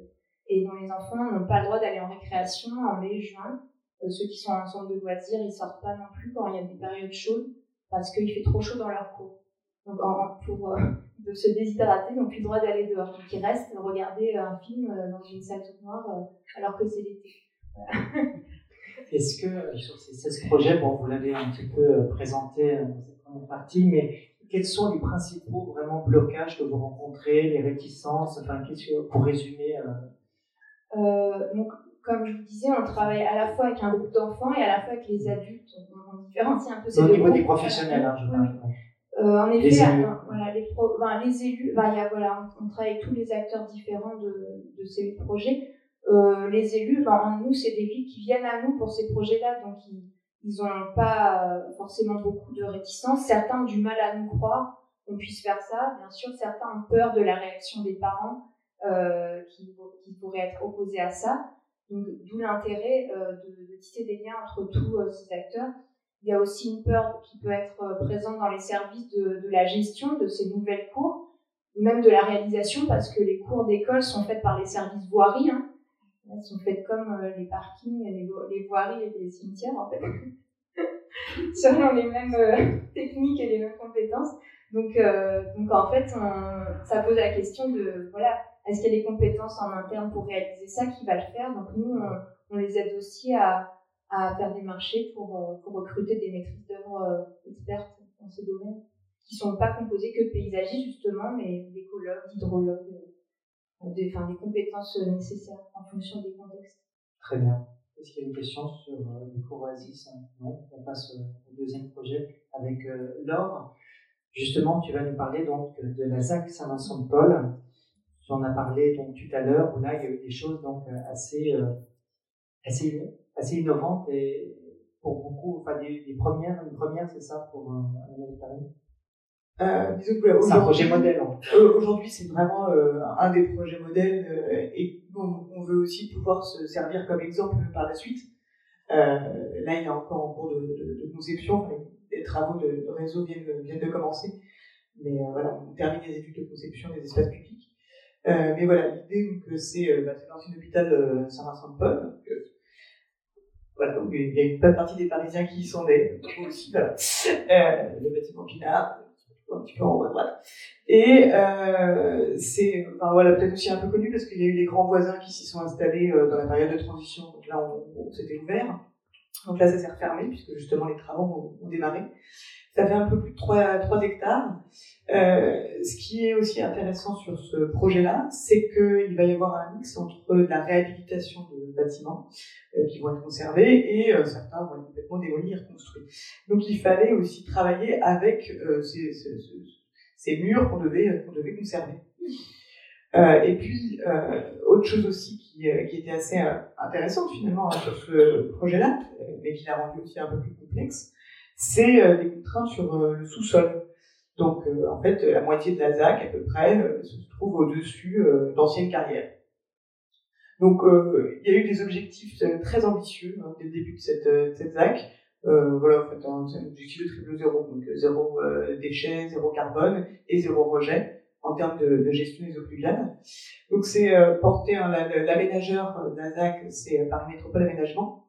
et dont les enfants n'ont pas le droit d'aller en récréation en mai, juin. Euh, ceux qui sont en centre de loisirs, ils sortent pas non plus quand il y a des périodes chaudes parce qu'il fait trop chaud dans leur cours. Donc pour euh, *laughs* se déshydrater, n'ont plus le droit d'aller dehors. Donc ils restent regarder un film euh, dans une salle toute noire alors que c'est l'été. Est-ce que sur ces 16 projets, bon, vous l'avez un petit peu présenté dans cette première partie, mais quels sont les principaux vraiment blocages que vous rencontrez, les réticences, enfin, que, pour résumer euh, donc, comme je vous disais, on travaille à la fois avec un groupe d'enfants et à la fois avec les adultes. On, on différencie un peu ces Au deux niveau des professionnels, hein, je Oui. Euh, en effet, Les élus. euh, voilà, les, pro- ben, les élus, ben, y a, voilà, on, on travaille avec tous les acteurs différents de, de ces projets. Euh, les élus, ben, nous, c'est des villes qui viennent à nous pour ces projets-là, donc ils ils n'ont pas euh, forcément beaucoup de réticence. Certains ont du mal à nous croire qu'on puisse faire ça. Bien sûr, certains ont peur de la réaction des parents euh, qui, qui pourraient être opposés à ça. Donc, d'où l'intérêt euh, de, de tisser des liens entre tous euh, ces acteurs. Il y a aussi une peur qui peut être euh, présente dans les services de, de la gestion de ces nouvelles cours, même de la réalisation, parce que les cours d'école sont faites par les services voiries. Hein. Elles sont faites comme euh, les parkings, les, vo- les voiries et les cimetières, en fait. *laughs* Selon les mêmes euh, techniques et les mêmes compétences. Donc, euh, donc en fait, on- ça pose la question de, voilà, est-ce qu'il y a des compétences en interne pour réaliser ça Qui va le faire? Donc nous, on, on les aide aussi à, à faire des marchés pour, pour recruter des maîtrises d'œuvre euh, expertes dans ce domaine, qui sont pas composées que de paysagistes justement, mais d'écologues, d'hydrologues, des, enfin, des compétences euh, nécessaires en fonction des contextes. Très bien. Est-ce qu'il y a une question sur euh, le cours Oasis? Non On passe au au deuxième projet avec euh, Laure. Justement, tu vas nous parler donc de la ZAC Saint-Vincent-de-Paul. Tu en as parlé donc tout à l'heure, où là, il y a eu des choses donc euh, assez, euh, assez, innovantes et pour beaucoup, enfin des, premières, une première, c'est ça pour euh, un Paris? Euh, C'est un projet modèle. Euh, Aujourd'hui, c'est vraiment euh, un des projets modèles et on, on veut aussi pouvoir se servir comme exemple par la suite. Là, il est encore en cours de, de- de conception, les travaux de, de réseau viennent, viennent de commencer, mais voilà, on termine les études de conception des espaces publics. Mais voilà, l'idée, c'est bah, c'est l'ancien hôpital Saint-Vincent-de-Paul. voilà, donc, il y a une bonne partie des Parisiens qui y sont nés, aussi, voilà. Le bâtiment Pinard, un petit peu en. Et euh, c'est, enfin voilà, peut-être aussi un peu connu parce qu'il y a eu les grands voisins qui s'y sont installés euh, dans la période de transition. Donc là, on, on s'était ouvert. Donc là, ça s'est refermé puisque justement les travaux ont démarré. Ça fait un peu plus de 3, 3 hectares. Euh, ce qui est aussi intéressant sur ce projet-là, c'est qu'il va y avoir un mix entre la réhabilitation de bâtiments euh, qui vont être conservés et euh, certains vont être complètement démolis et reconstruits. Donc il fallait aussi travailler avec euh, ces, ces, ces- murs qu'on devait, qu'on devait conserver. Euh, et puis, euh, autre chose aussi qui, euh, qui était assez euh, intéressante finalement hein, sur ce projet-là, euh, mais qui l'a rendu aussi un peu plus complexe, c'est euh, des contraintes sur euh, le sous-sol. Donc, euh, en fait, la moitié de la ZAC, à peu près, se trouve au-dessus d'anciennes carrières. Donc, il y a eu des objectifs très ambitieux hein, dès le début de cette, de cette ZAC. Euh, voilà, en fait, un- c'est un objectif de triple zéro, donc zéro euh, déchet, zéro carbone et zéro rejet en termes de, de gestion des eaux pluviales. Donc, c'est euh, porté, hein, la- la- l'aménageur euh, de la ZAC, c'est Paris Métropole Aménagement.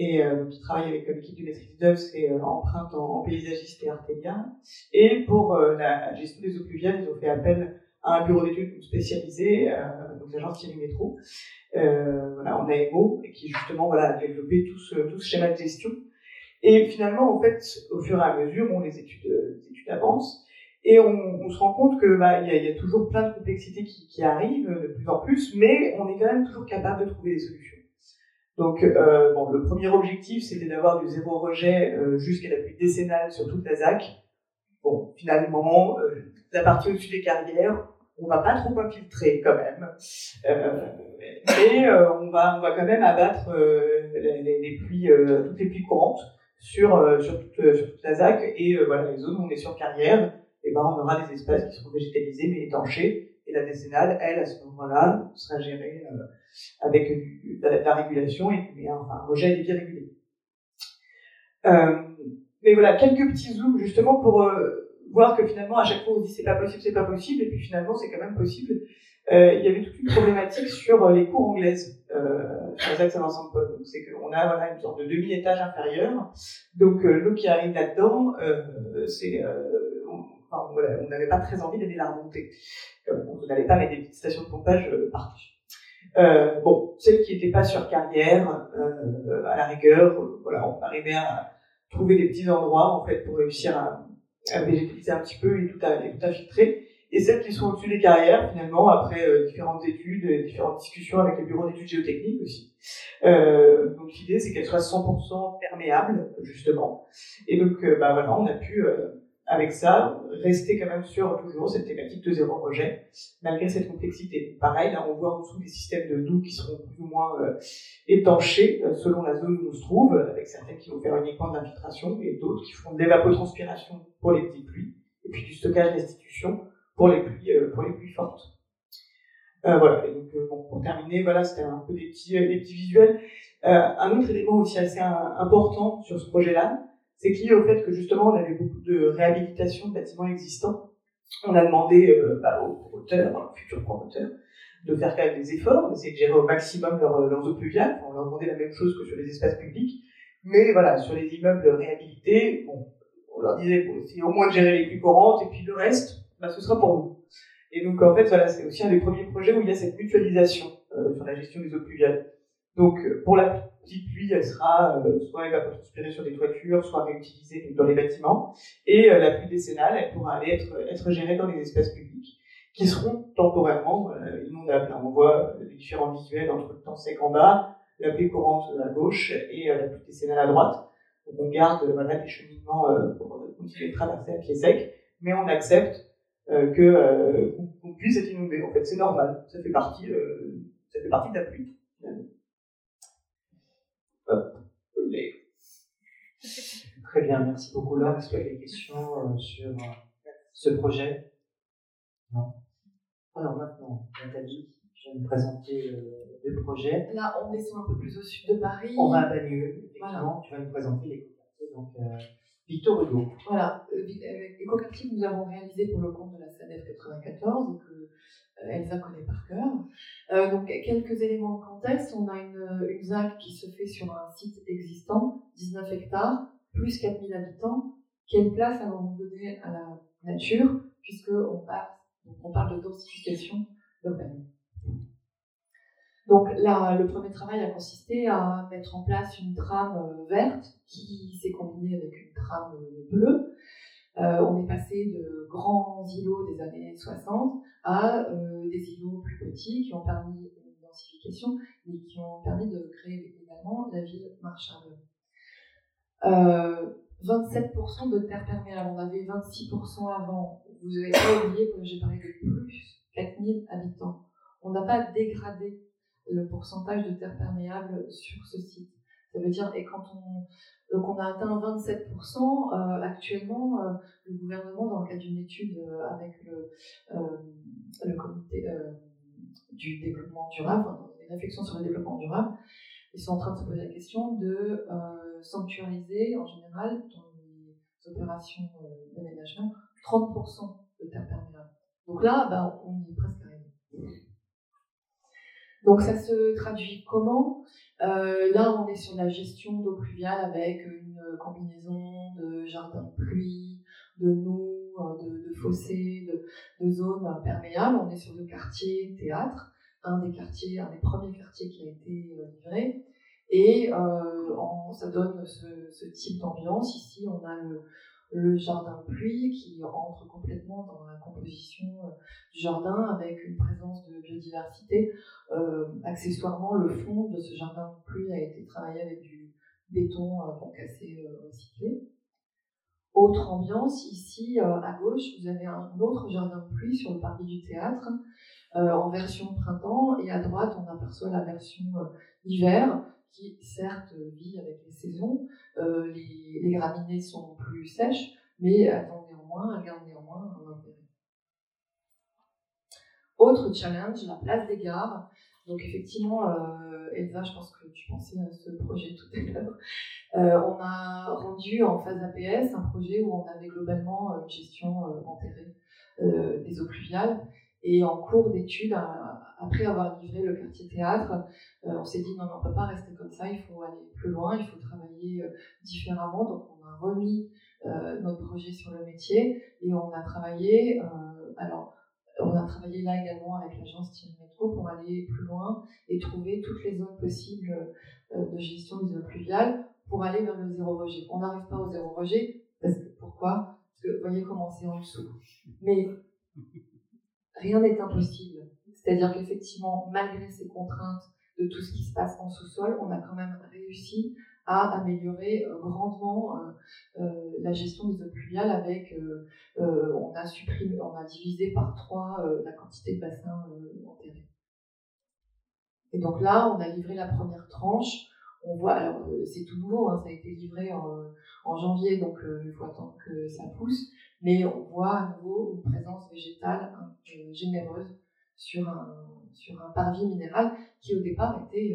Et euh, donc, il travaille avec euh, l'équipe de maîtrise d'œuvre, c'est euh, Empreinte en, paysagiste et Artelia. Et pour euh, la gestion des eaux pluviales, ils ont fait appel à un bureau d'études spécialisé, euh, donc l'agence Thierry Métro, euh, voilà, en AMO, et qui justement voilà, a développé tout ce, schéma de gestion. Et finalement, en fait, au fur et à mesure, les études, euh, études avancent, et on, se rend compte que bah, y, a, y a toujours plein de complexités qui, qui arrivent euh, de plus en plus, mais on est quand même toujours capable de trouver des solutions. Donc, euh, bon, le premier objectif, c'était d'avoir du zéro rejet euh, jusqu'à la pluie décennale sur toute la ZAC. Bon, finalement, euh, la partie au-dessus des carrières, on va pas trop infiltrer quand même. Euh, mais euh, on, va, on va quand même abattre euh, les, les- pluies, toutes les pluies courantes sur, sur, toute, sur toute la ZAC. Et voilà, les zones où on est sur carrière, et ben, on aura des espaces qui seront végétalisés mais étanchés. Et la décennale, elle, à ce moment-là, sera gérée euh, avec la, régulation et enfin, un rejet des biais régulés. Euh, mais voilà, quelques petits zooms justement pour euh, voir que finalement, à chaque fois, on dit c'est pas possible, c'est pas possible, et puis finalement, c'est quand même possible. Il y avait toute une problématique sur les cours anglaises euh, Zach Saint-Vincent de Paul. Donc, c'est qu'on a voilà, une sorte de demi-étage inférieur. Donc, l'eau qui arrive là-dedans, c'est, on n'avait pas très envie d'aller la remonter. On n'allait pas mettre des petites stations de pompage euh, partout. Euh, bon, celles qui n'étaient pas sur carrière, euh, à la rigueur, voilà, on arrivait à trouver des petits endroits en fait pour réussir à, à végétaliser un petit peu et tout à, et filtrer. et celles qui sont au-dessus des carrières, finalement, après différentes études, et différentes discussions avec les bureaux d'études géotechniques aussi. Donc l'idée, c'est qu'elles soient 100% perméables, justement. Et donc, bah voilà, on a pu, avec ça, rester quand même sur toujours cette thématique de zéro rejet, malgré cette complexité. Pareil, là, on voit en dessous des systèmes de doux qui seront plus ou moins étanchés selon la zone où on se trouve, avec certains qui vont faire uniquement de l'infiltration et d'autres qui font de l'évapotranspiration pour les petites pluies, et puis du stockage d'institutions pour les pluies, euh, pour les pluies fortes. Euh, voilà. Et donc, euh, bon, pour terminer, voilà, c'était un peu des petits, des petits visuels. un autre élément aussi assez important sur ce projet-là, c'est lié au fait que justement, on avait beaucoup de réhabilitation de bâtiments existants. On a demandé bah, aux promoteurs, futurs promoteurs, de faire quand même des efforts, d'essayer de gérer au maximum leurs, leurs eaux pluviales. On leur demandait la même chose que sur les espaces publics. Mais voilà, sur les immeubles réhabilités, bon, on leur disait bon, au moins de gérer les plus courantes, et puis le reste, bah, ce sera pour nous. Et donc, en fait, voilà, c'est aussi un des premiers projets où il y a cette mutualisation euh, sur la gestion des eaux pluviales. Donc, euh, pour la petite pluie, elle sera euh, soit évapotranspirée sur des toitures, soit réutilisée dans les bâtiments. Et euh, la pluie décennale, elle pourra aller être, gérée dans les espaces publics, qui seront temporairement inondables. on voit les différents visuels entre le temps sec en bas, la pluie courante à gauche et la pluie décennale à droite. Donc, on garde voilà, des cheminements pour continuer de traverser à pied sec, mais on accepte euh, que euh, qu'on puisse être inondé. En fait, c'est normal. Ça fait partie, euh, ça fait partie de la pluie. Très bien, merci beaucoup Laure. Est-ce qu'il y a des questions sur ce projet Non Alors maintenant, Nathalie, je vais me présenter le projet. Là, on descend un peu plus au sud de Paris. On va à Bagneux, effectivement. Tu vas nous présenter les Donc, Victor Hugo. Voilà, l'écoquartier euh, que nous avons réalisé pour le compte de la SADEF 94, que euh, Elsa connaît par cœur. Euh, donc, quelques éléments de contexte. On a une, une ZAC qui se fait sur un site existant, 19 hectares, plus 4000 habitants. Quelle place allons-nous donner à la nature, puisqu'on parle, on parle de densification urbaine donc là, le premier travail a consisté à mettre en place une trame euh, verte qui s'est combinée avec une trame euh, bleue. Euh, on est passé de grands îlots des années 60 à des îlots plus petits qui ont permis une densification, mais qui ont permis de créer également la ville marchande. 27% de terre perméable, on avait 26% avant. Vous avez pas oublié que j'ai parlé de plus 4000 habitants. On n'a pas dégradé le pourcentage de terre perméable sur ce site. Ça veut dire, et quand on, donc on a atteint 27%, euh, actuellement, euh, le gouvernement, dans le cadre d'une étude euh, avec le, le comité du développement durable, une réflexion sur le développement durable, ils sont en train de se poser la question de sanctuariser, en général, dans les opérations d'aménagement, 30% de terre perméable. Donc là, ben, on y est presque arrivé. Donc ça se traduit comment? Euh, Là, on est sur la gestion d'eau pluviale avec une combinaison de jardins de pluie, de nous, de, de fossés, de, zones perméables. On est sur le quartier théâtre, un des quartiers, un des premiers quartiers qui a été euh, livré. Et euh, ça donne ce, type d'ambiance. Ici, on a le, jardin pluie qui entre complètement dans la composition euh, du jardin avec une présence de biodiversité. Accessoirement, le fond de ce jardin pluie a été travaillé avec du béton euh, assez recyclé. Autre ambiance, ici à gauche, vous avez un autre jardin de pluie sur le parvis du théâtre en version printemps et à droite on aperçoit la version hiver qui certes vit avec les saisons. Euh, les, graminées sont plus sèches, mais elles ont néanmoins, elles un intérêt. Autre challenge, la place des gares. Donc effectivement, euh, Elsa, je pense que tu pensais à ce projet tout à l'heure. Euh, on a rendu en phase APS un projet où on avait globalement une gestion enterrée des eaux pluviales et en cours d'études, après avoir livré le quartier théâtre, euh, on s'est dit non, on ne peut pas rester comme ça, il faut aller plus loin, il faut travailler euh, différemment. Donc on a remis euh, notre projet sur le métier et on a travaillé, alors on a travaillé là également avec l'agence Thierry Métro pour aller plus loin et trouver toutes les zones possibles de gestion des eaux pluviales pour aller vers le zéro rejet. On n'arrive pas au zéro rejet, parce que pourquoi? Parce que vous voyez comment c'est en dessous. Mais rien n'est impossible. C'est-à-dire qu'effectivement, malgré ces contraintes de tout ce qui se passe en sous-sol, on a quand même réussi à améliorer euh, grandement euh, euh, la gestion des eaux pluviales avec, on a supprimé, on a divisé par trois la quantité de bassins enterrés. Et donc là, on a livré la première tranche. On voit, alors c'est tout nouveau, hein, ça a été livré en, janvier, donc il faut attendre que ça pousse, mais on voit à nouveau une présence végétale hein, généreuse sur un, sur un parvis minéral qui au départ était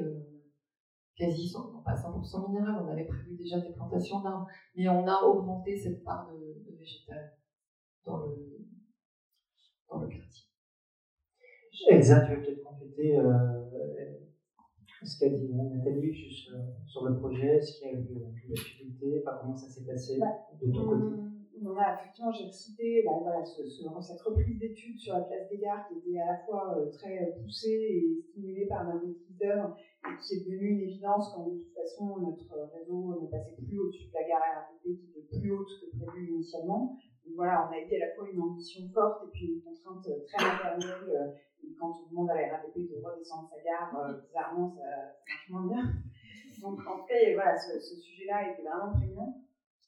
quasi, non pas 100% minéral, on avait prévu déjà des plantations d'arbres, mais on a augmenté cette part de, végétal dans le, dans le quartier. Elsa, tu veux peut-être compléter euh, ce qu'a dit Nathalie juste, euh, sur le projet, ce qu'il y a eu de difficulté, comment ça s'est passé bah, de ton côté? hum, on a effectivement, j'ai cité bah, voilà, cette reprise d'études sur la place des gares qui était à la fois euh, très poussée et stimulée par un leader et qui est devenue une évidence quand de toute façon notre réseau ne passait plus au-dessus de la gare RATP qui était plus haute que prévu initialement. Donc voilà, on a été à la fois une ambition forte et puis une contrainte très matérielle. Euh, et quand on demande à la RATP de redescendre sa gare, euh, bizarrement, ça, marche moins bien. Donc en fait, voilà, ce, ce sujet-là était vraiment prégnant.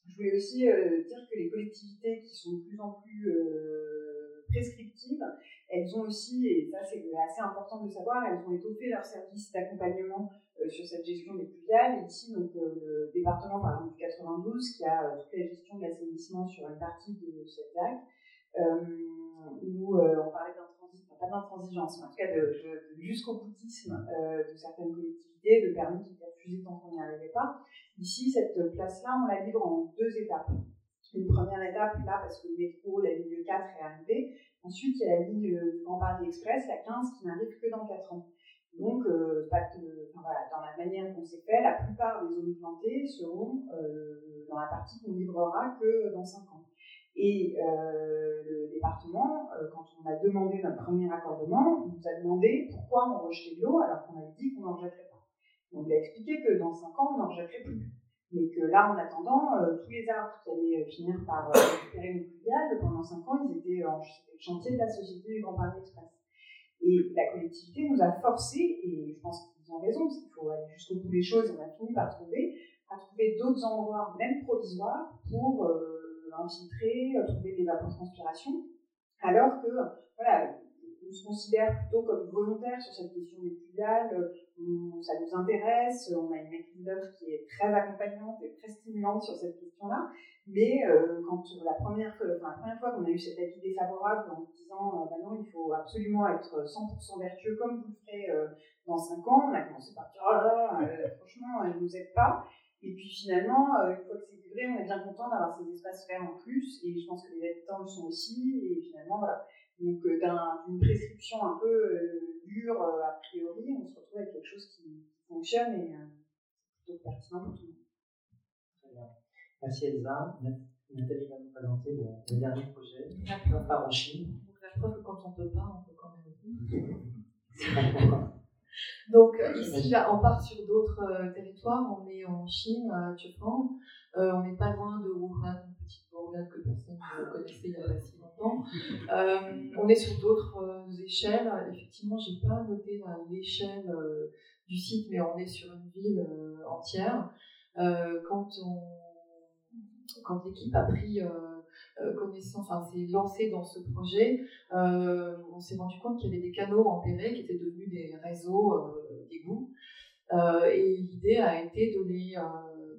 Je voulais aussi euh, dire que les collectivités qui sont de plus en plus euh, prescriptives, elles ont aussi, et ça c'est assez important de savoir, elles ont étoffé leurs services d'accompagnement euh, sur cette gestion des pluviales. Ici, donc, le département par exemple du 92 qui a toute la gestion de l'assainissement sur une partie de cette lac, où on parlait d'intransigeance, pas d'intransigeance, mais en tout cas de, jusqu'au boutisme de certaines collectivités, de permis qui étaient refusés tant qu'on n'y arrivait pas. Ici, cette place-là, on la livre en deux étapes. Une première étape, là, parce que le métro, la ligne 4 est arrivée. Ensuite, il y a la ligne du Grand Paris Express, la 15, qui n'arrive que dans 4 ans. Donc, euh, voilà, dans la manière dont c'est fait, la plupart des zones plantées seront euh, dans la partie qu'on livrera que dans 5 ans. Et euh, le département, quand on a demandé notre premier accordement, nous a demandé pourquoi on rejetait de l'eau alors qu'on avait dit qu'on n'en rejetterait pas. On lui a expliqué que dans 5 ans, on n'en rejetterait plus. Mais que là, en attendant, euh, tous les arbres qui allaient euh, finir par euh, récupérer nos pluviales, pendant 5 ans, ils étaient en chantier de la Société du Grand Paris Express. Et la collectivité nous a forcés, et je pense qu'ils ont raison, parce qu'il faut aller jusqu'au bout des choses, on a fini par trouver, à trouver d'autres endroits, même provisoires, pour infiltrer, trouver des vapotranspiration, alors que, voilà, on se considère plutôt comme volontaire sur cette question des pluviales, euh, ça nous intéresse, on a une équipe d'œuvre qui est très accompagnante et très stimulante sur cette question-là, mais euh, quand la première, la première fois qu'on a eu cet avis défavorable en disant euh, bah il faut absolument être 100% vertueux comme vous le ferez dans 5 ans, on a commencé par dire oh là là, franchement, ne nous aide pas. Et puis finalement, une fois que c'est livré, on est bien content d'avoir ces espaces verts en plus, et je pense que les habitants le sont aussi, et finalement, voilà. Donc, euh, d'une prescription un peu euh, dure, euh, a priori, on se retrouve avec quelque chose qui fonctionne et plutôt pertinent pour tout le monde. Très bien. Merci Elsa. Nathalie va nous présenter le, dernier projet, la part en Chine. Donc, la preuve que quand on ne peut pas, on peut quand même. *laughs* Donc ici, là, on part sur d'autres territoires. On est en Chine, à Chefang. on n'est pas loin de Wuhan, une petite bourgade que personne ne connaissait il y a pas si euh, on est sur d'autres euh, échelles. Effectivement, j'ai pas noté l'échelle euh, du site, mais on est sur une ville entière. quand quand l'équipe a pris connaissance, enfin s'est lancée dans ce projet, on s'est rendu compte qu'il y avait des canaux enterrés qui étaient devenus des réseaux d'égouts. et l'idée a été de les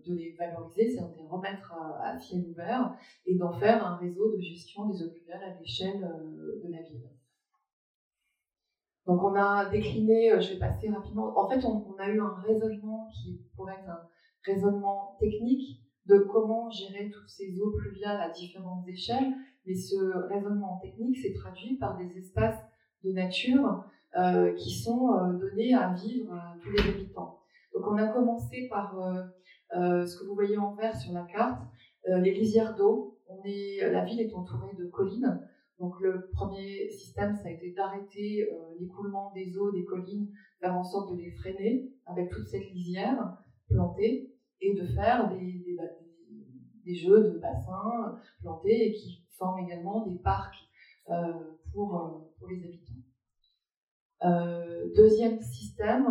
de les valoriser, c'est de les remettre à, ciel ouvert et d'en faire un réseau de gestion des pluviales à l'échelle euh, de la ville. Donc on a décliné, euh, je vais passer rapidement, en fait on, a eu un raisonnement qui pourrait être un raisonnement technique de comment gérer toutes ces eaux pluviales à différentes échelles, mais ce raisonnement technique s'est traduit par des espaces de nature euh, qui sont donnés à vivre à tous les habitants. Donc on a commencé par euh, ce que vous voyez en vert sur la carte, euh, les lisières d'eau. La ville est entourée de collines. Donc le premier système, ça a été d'arrêter euh, l'écoulement des eaux des collines, faire en sorte de les freiner avec toute cette lisière plantée et de faire des, des, jeux de bassins plantés et qui forment également des parcs pour, pour les habitants. deuxième système,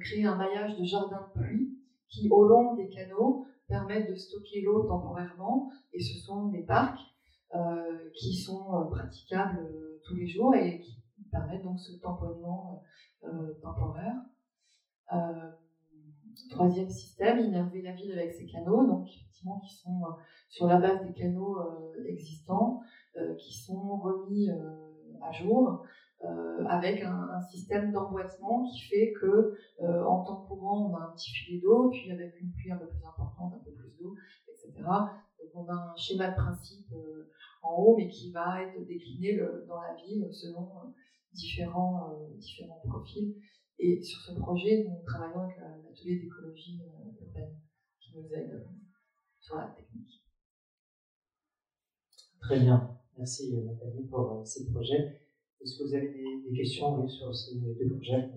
créer un maillage de jardins de pluie qui, au long des canaux, permettent de stocker l'eau temporairement. Et ce sont des parcs qui sont praticables tous les jours et qui permettent donc ce tamponnement temporaire. Troisième système, innerver la ville avec ses canaux, donc effectivement qui sont euh, sur la base des canaux euh, existants, euh, qui sont remis à jour, avec un, système d'emboîtement qui fait que en temps courant on a un petit filet d'eau, puis avec une pluie un peu plus importante, un peu plus d'eau, etc. On a un schéma de principe en haut, mais qui va être décliné dans la ville selon différents, différents profils. Et sur ce projet, nous travaillons avec l'atelier d'écologie euh, urbaine qui nous aide euh, sur la technique. Très bien. Merci euh, Nathalie pour ces projets. Est-ce que vous avez des, questions sur ces deux projets?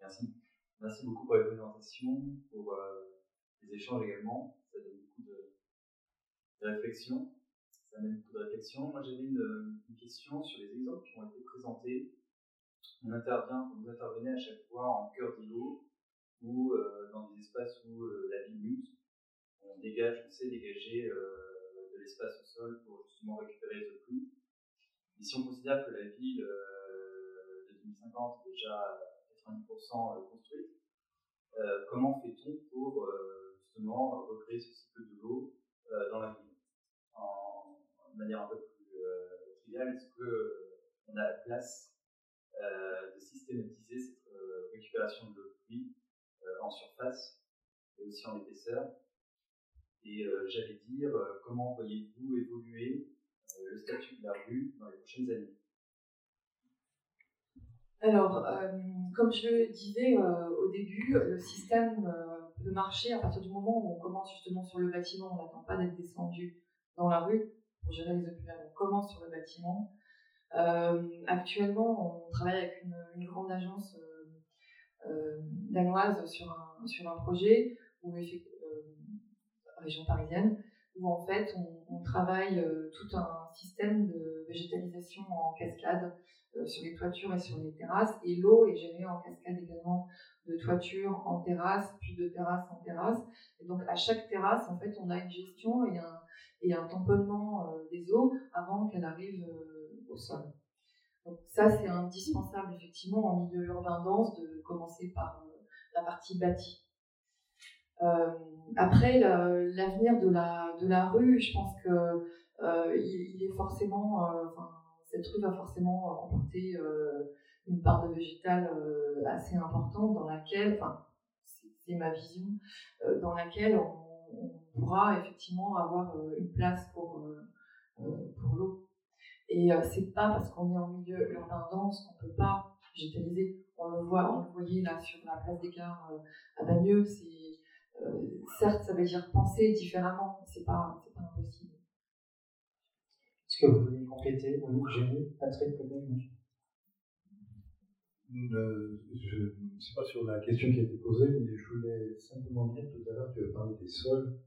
Merci. Merci beaucoup pour la présentation, pour les échanges également. Ça donne beaucoup de, de réflexion. Ça amène beaucoup de réflexion. Moi, j'avais une, une, question sur les exemples qui ont été présentés on intervient, vous intervenez à chaque fois en cœur d'îlot ou euh, dans des espaces où euh, la ville mute. On dégage, on sait dégager euh, de l'espace au sol pour justement récupérer les pluie. Et si on considère que la ville de 2050 est déjà 90% construite, comment fait-on pour justement recréer ce cycle de l'eau dans la ville? En, manière un peu plus triviale, est-ce qu'on a la place de systématiser cette euh, récupération de l'eau de pluie euh, en surface et aussi en épaisseur. Et j'allais dire, comment voyez-vous évoluer le statut de la rue dans les prochaines années? Alors, comme je le disais au début, le système peut marcher à partir du moment où on commence justement sur le bâtiment. On n'attend pas d'être descendu dans la rue pour gérer les eaux On commence sur le bâtiment. Euh, actuellement, on travaille avec une, grande agence euh, euh, danoise sur un, sur un projet où, région parisienne, où en fait on, travaille tout un système de végétalisation en cascade sur les toitures et sur les terrasses, et l'eau est gérée en cascade également de toiture en terrasse, puis de terrasse en terrasse. Et donc à chaque terrasse, en fait, on a une gestion et un, tamponnement des eaux avant qu'elle arrive au sol. Donc ça, c'est indispensable effectivement en milieu urbain dense de commencer par euh, la partie bâtie. Euh, après, l'avenir de la, de la rue, je pense que euh, il, est forcément, cette rue va forcément comporter une part de végétal assez importante dans laquelle, enfin, c'est ma vision, dans laquelle on, pourra effectivement avoir une place pour, pour l'eau. Et euh, c'est pas parce qu'on est en milieu urbain dense qu'on peut pas végétaliser. On le voit, on le voyait là sur la place des gares euh, à Bagneux. C'est euh, certes, ça veut dire penser différemment, mais c'est pas, c'est pas impossible. Est-ce que vous voulez compléter? Oui, Génie, Patrick, peut-être je ne sais pas sur la question qui a été posée, mais je voulais simplement dire tout à l'heure, tu as parlé des sols,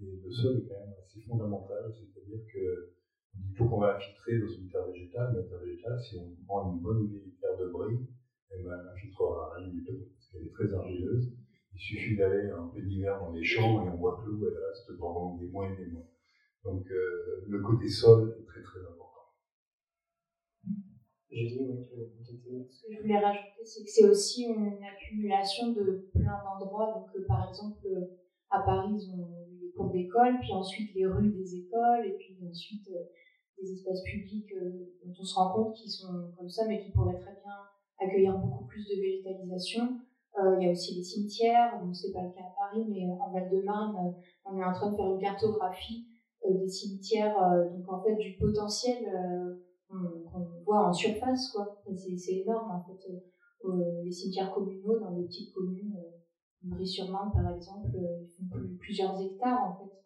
et le sol est quand même assez fondamental, c'est-à-dire que il faut qu'on va infiltrer dans une terre végétale, mais la terre végétale, si on prend une bonne vieille terre de brie, elle n'infiltrera rien du tout, parce qu'elle est très argileuse. Il suffit d'aller un peu d'hiver dans les champs et on voit que l'eau, elle reste pendant des mois et des mois. Donc euh, le côté sol est très très important. Ce que je voulais rajouter, c'est que c'est aussi une accumulation de plein d'endroits. Donc, euh, par exemple, euh, à Paris, ils ont les cours d'école, puis ensuite les rues des écoles, et puis ensuite des espaces publics euh, dont on se rend compte qu'ils sont comme ça, mais qui pourraient très bien accueillir beaucoup plus de végétalisation. Euh, il y a aussi les cimetières, donc c'est pas le cas à Paris, mais euh, en Val-de-Marne, on est en train de faire une cartographie des cimetières, donc en fait du potentiel qu'on voit en surface, quoi. C'est énorme en fait. les cimetières communaux dans les petites communes, Brie-sur-Marne par exemple, ils font plusieurs hectares en fait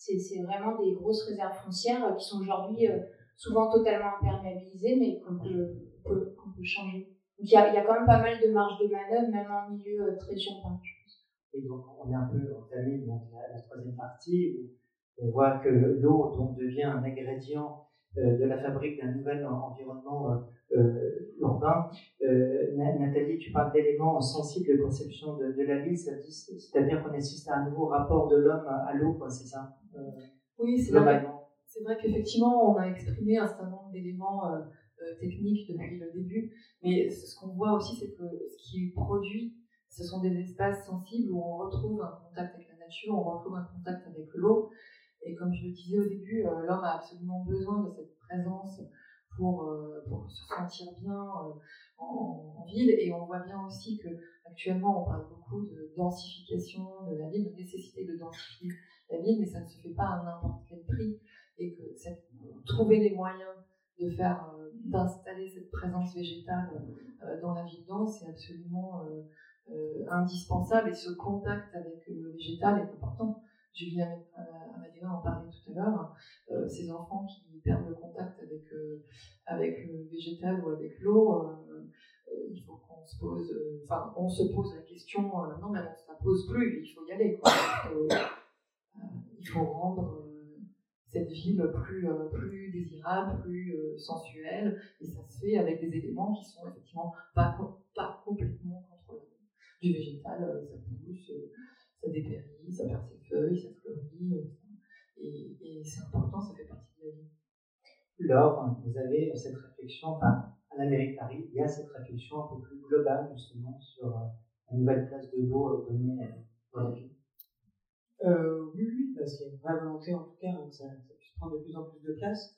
c'est vraiment des grosses réserves foncières qui sont aujourd'hui euh, souvent totalement imperméabilisées, mais qu'on peut, peut, changer. Il y a, y a, quand même pas mal de marge de manœuvre, même en milieu euh, très urbain, je pense. Et donc on est un peu entamé donc, la, la troisième partie où on voit que l'eau donc devient un ingrédient de la fabrique d'un nouvel environnement urbain. Nathalie, tu parles d'éléments sensibles de conception de, de la ville, c'est-à-dire qu'on assiste à un nouveau rapport de l'homme à l'eau, c'est ça Oui, c'est vrai. C'est vrai qu'effectivement, on a exprimé un certain nombre d'éléments techniques depuis le début, mais ce qu'on voit aussi, c'est que ce qui est produit, ce sont des espaces sensibles où on retrouve un contact avec la nature, on retrouve un contact avec l'eau, et comme je le disais au début, euh, l'homme a absolument besoin de cette présence pour, euh, pour se sentir bien euh, en, ville. Et on voit bien aussi que actuellement, on parle beaucoup de densification de la ville, de nécessité de densifier la ville, mais ça ne se fait pas à n'importe quel prix. Et que trouver les moyens de faire, d'installer cette présence végétale dans la ville dense, c'est absolument indispensable. Et ce contact avec le végétal est important. Julien Amadéna en parlait tout à l'heure, euh, ces enfants qui perdent le contact avec, euh, avec le végétal ou avec l'eau, euh, il faut qu'on se pose, enfin, on se pose la question, non, mais on ne se la pose plus, il faut y aller. il faut rendre cette ville plus, plus désirable, plus sensuelle, et ça se fait avec des éléments qui sont effectivement pas, pas complètement contrôlés. Du végétal, ça pousse, ça dépérit, ça perd ses feuilles, ça fleurit, euh, et, et c'est important, ça fait partie de la vie. Laure, vous avez cette réflexion, enfin, à la mairie de Paris, il y a cette réflexion un peu plus globale justement sur euh, la nouvelle place de l'eau euh, donnée dans la ville. Euh, oui, parce qu'il y a une vraie volonté en tout cas hein, que ça, puisse prendre de plus en plus de place.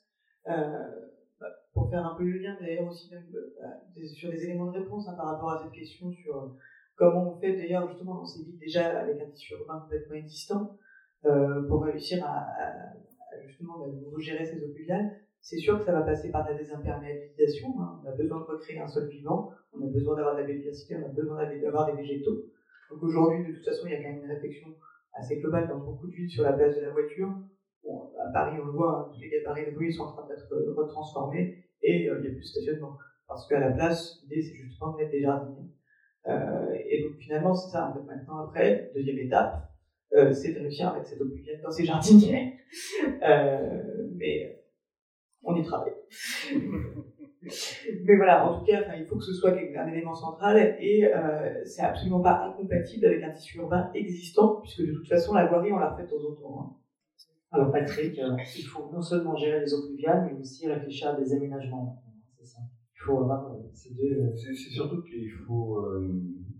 Euh, bah, pour faire un peu le lien d'ailleurs aussi même, bah, sur des éléments de réponse hein, par rapport à cette question sur comment on fait d'ailleurs justement dans ces villes déjà avec un tissu urbain complètement existant euh, pour réussir à, justement bah, gérer ces eaux. C'est sûr que ça va passer par la désimperméabilisation. Hein. On a besoin de recréer un sol vivant, on a besoin d'avoir de la biodiversité, on a besoin d'avoir des végétaux. Donc aujourd'hui, de toute façon, il y a quand même une réflexion assez globale dans beaucoup de villes sur la place de la voiture. Bon, à Paris, on le voit, hein, tous les gabarits de rue sont en train d'être retransformés et euh, il n'y a plus de stationnement. Parce qu'à la place, l'idée, c'est justement de mettre des jardiniers. Euh, et donc finalement, c'est ça, maintenant, après, deuxième étape, euh, c'est de réussir mettre cette eau pluviale dans ses jardiniers. *laughs* Euh, mais on y travaille. Mais voilà, en tout cas, il faut que ce soit un élément central et euh, c'est absolument pas incompatible avec un tissu urbain existant, puisque de toute façon, la voirie, on la refait de temps en temps. Hein. Alors Patrick, il faut non seulement gérer les eaux pluviales, mais aussi réfléchir à des aménagements. C'est ça faut avoir euh, ces deux. Euh, c'est surtout qu'il faut. Euh,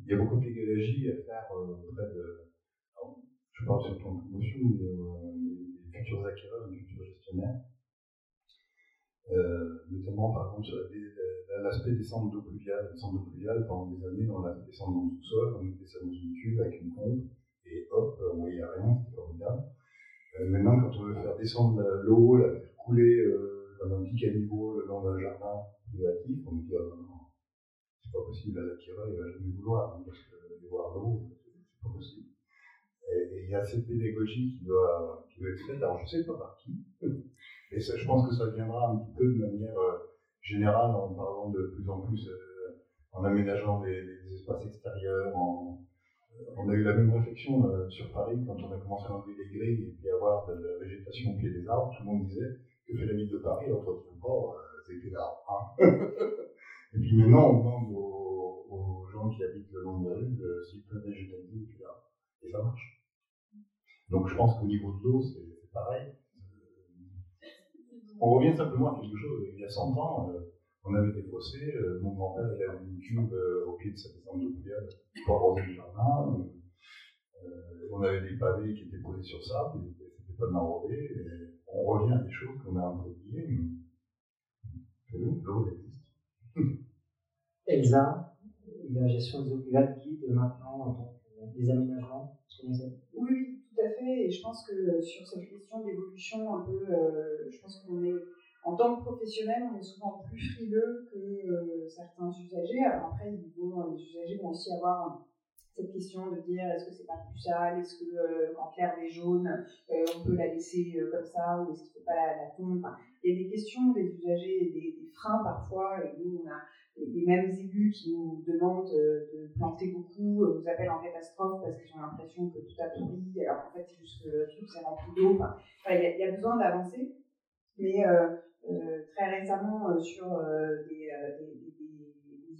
il y a beaucoup de pédagogie à faire auprès de. je parle surtout en promotion, mais les futurs acquéreurs, les futurs gestionnaires. Notamment par exemple sur l'aspect des centres d'eau pluviale. Les d'eau pluviale, pendant des années, on a fait descendre dans le sous-sol, on mettait ça dans une cuve avec une pompe, et hop, on voyait rien, c'était formidable. maintenant, quand on veut faire descendre l'eau, la faire couler dans un petit caniveau le long d'un jardin, privatif, on dit, ah, non, c'est pas possible, à l'acquéreur, il va jamais vouloir, hein, parce que voir l'eau, c'est pas possible. Et il y a cette pédagogie qui doit, qui doit être faite, alors je sais pas par qui, et je pense que ça viendra un petit peu de manière euh, générale en parlant de plus en plus, euh, en aménageant des, espaces extérieurs, euh, on a eu la même réflexion sur Paris quand on a commencé à enlever les grilles et puis avoir de la végétation au pied des arbres. Tout le monde disait que fait la ville de Paris, entretient pas c'était là. Hein. *laughs* et puis maintenant, on demande aux, gens qui habitent le long de la rue euh, s'ils peuvent végétaliser depuis là. Et ça marche. Donc je pense qu'au niveau de l'eau, c'est pareil. On revient simplement à quelque chose. Il y a 100 ans, euh, on avait des fossés. Euh, mon grand-père, il avait une cube au pied de sa descente de pluviale pour arroser le jardin. on avait des pavés qui étaient posés sur ça, c'était pas de m'enrober. On revient à des choses qu'on a un peu oubliées. L'eau existe. *laughs* Elsa, la gestion des eaux pluviales guide maintenant en tant que des aménagements Oui, oui, tout à fait. Et je pense que sur cette question d'évolution, un peu, euh, je pense qu'on est, en tant que professionnel, on est souvent plus frileux que euh, certains usagers. Alors après, les usagers vont aussi avoir cette question de dire est-ce que c'est pas plus sale, est-ce que quand l'herbe est jaune, on peut la laisser comme ça, ou est-ce qu'il ne faut pas la, la. Il y a des questions des usagers, des, des freins parfois, et nous on a les mêmes élus qui nous demandent de planter beaucoup nous appellent en catastrophe parce qu'ils ont l'impression que tout a pourri, alors en fait c'est juste que tout s'est rempli d'eau. Enfin, il y, a besoin d'avancer, mais euh, euh, très récemment euh, sur des,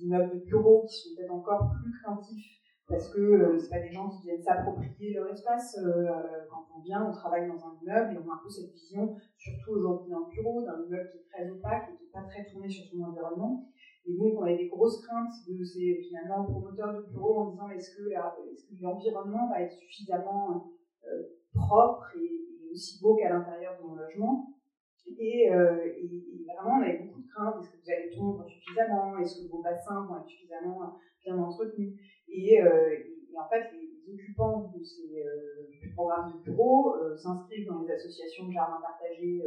immeubles de bureaux qui sont peut-être encore plus craintifs parce que c'est pas des gens qui viennent s'approprier leur espace. quand on vient, on travaille dans un immeuble et on a un peu cette vision, surtout aujourd'hui d'un bureau, d'un immeuble qui est très opaque et qui n'est pas très tourné sur son environnement. Et donc, on a des grosses craintes de ces finalement promoteurs de bureaux en disant est-ce que, l'environnement va être suffisamment euh, propre et, aussi beau qu'à l'intérieur de mon logement? Et, euh, et, vraiment, on avait beaucoup de craintes. Est-ce que vous allez tondre suffisamment? Est-ce que vos bassins vont être suffisamment bien entretenus? Et, euh, en fait, occupants de ces programmes de bureaux s'inscrivent dans les associations de jardins partagés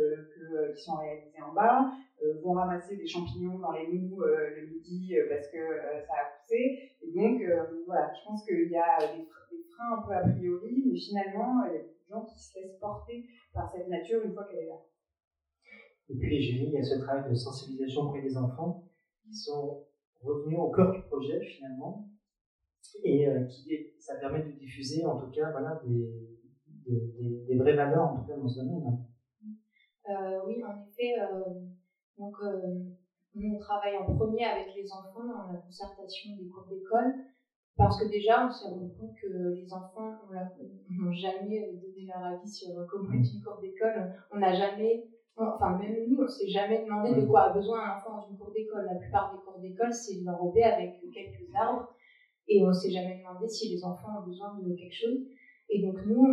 qui sont réalisées en bas, euh, vont ramasser des champignons dans les mous euh, le midi euh, parce que ça a poussé. Et donc, voilà, je pense qu'il y a des, freins un peu a priori, mais finalement, il y a des gens qui se laissent porter par cette nature une fois qu'elle est là. Et puis, j'ai il y a ce travail de sensibilisation auprès des enfants qui sont revenus au cœur du projet finalement. Et qui, ça permet de diffuser en tout cas voilà, des, des, des, vraies valeurs en tout cas dans ce domaine. oui, en effet, donc, euh, on travaille en premier avec les enfants dans la concertation des cours d'école, parce que déjà, on s'est rendu compte que les enfants n'ont jamais donné leur avis sur comment est une cour d'école. On n'a jamais, enfin, même nous, on ne s'est jamais demandé de quoi a besoin un enfant dans une cour d'école. La plupart des cours d'école, c'est enrobé avec quelques arbres, et on ne s'est jamais demandé si les enfants ont besoin de quelque chose. Et donc, nous,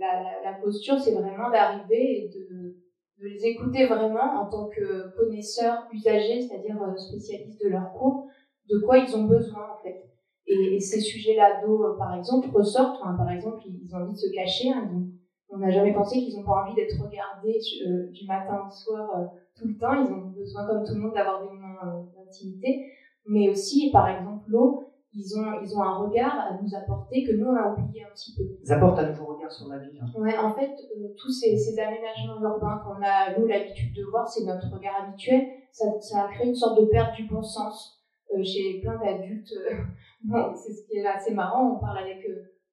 la, la posture, c'est vraiment d'arriver et de de les écouter vraiment en tant que connaisseurs, usagers, c'est-à-dire euh, spécialistes de leur cours, de quoi ils ont besoin en fait. Et, ces sujets-là d'eau, euh, par exemple, ressortent. par exemple, ils ont envie de se cacher. Hein, on n'a jamais pensé qu'ils n'ont pas envie d'être regardés euh, du matin au soir tout le temps. Ils ont besoin, comme tout le monde, d'avoir des moments d'intimité. Mais aussi, par exemple, l'eau, ils ont, ils ont un regard à nous apporter que nous, on a oublié un petit peu. Ils apportent un nouveau regard sur la ville. Hein. Ouais, en fait, euh, tous ces, ces, aménagements urbains qu'on a, nous, l'habitude de voir, c'est notre regard habituel. Ça, ça, a créé une sorte de perte du bon sens euh, chez plein d'adultes. Euh, *laughs* bon, c'est ce qui est assez marrant. On parle avec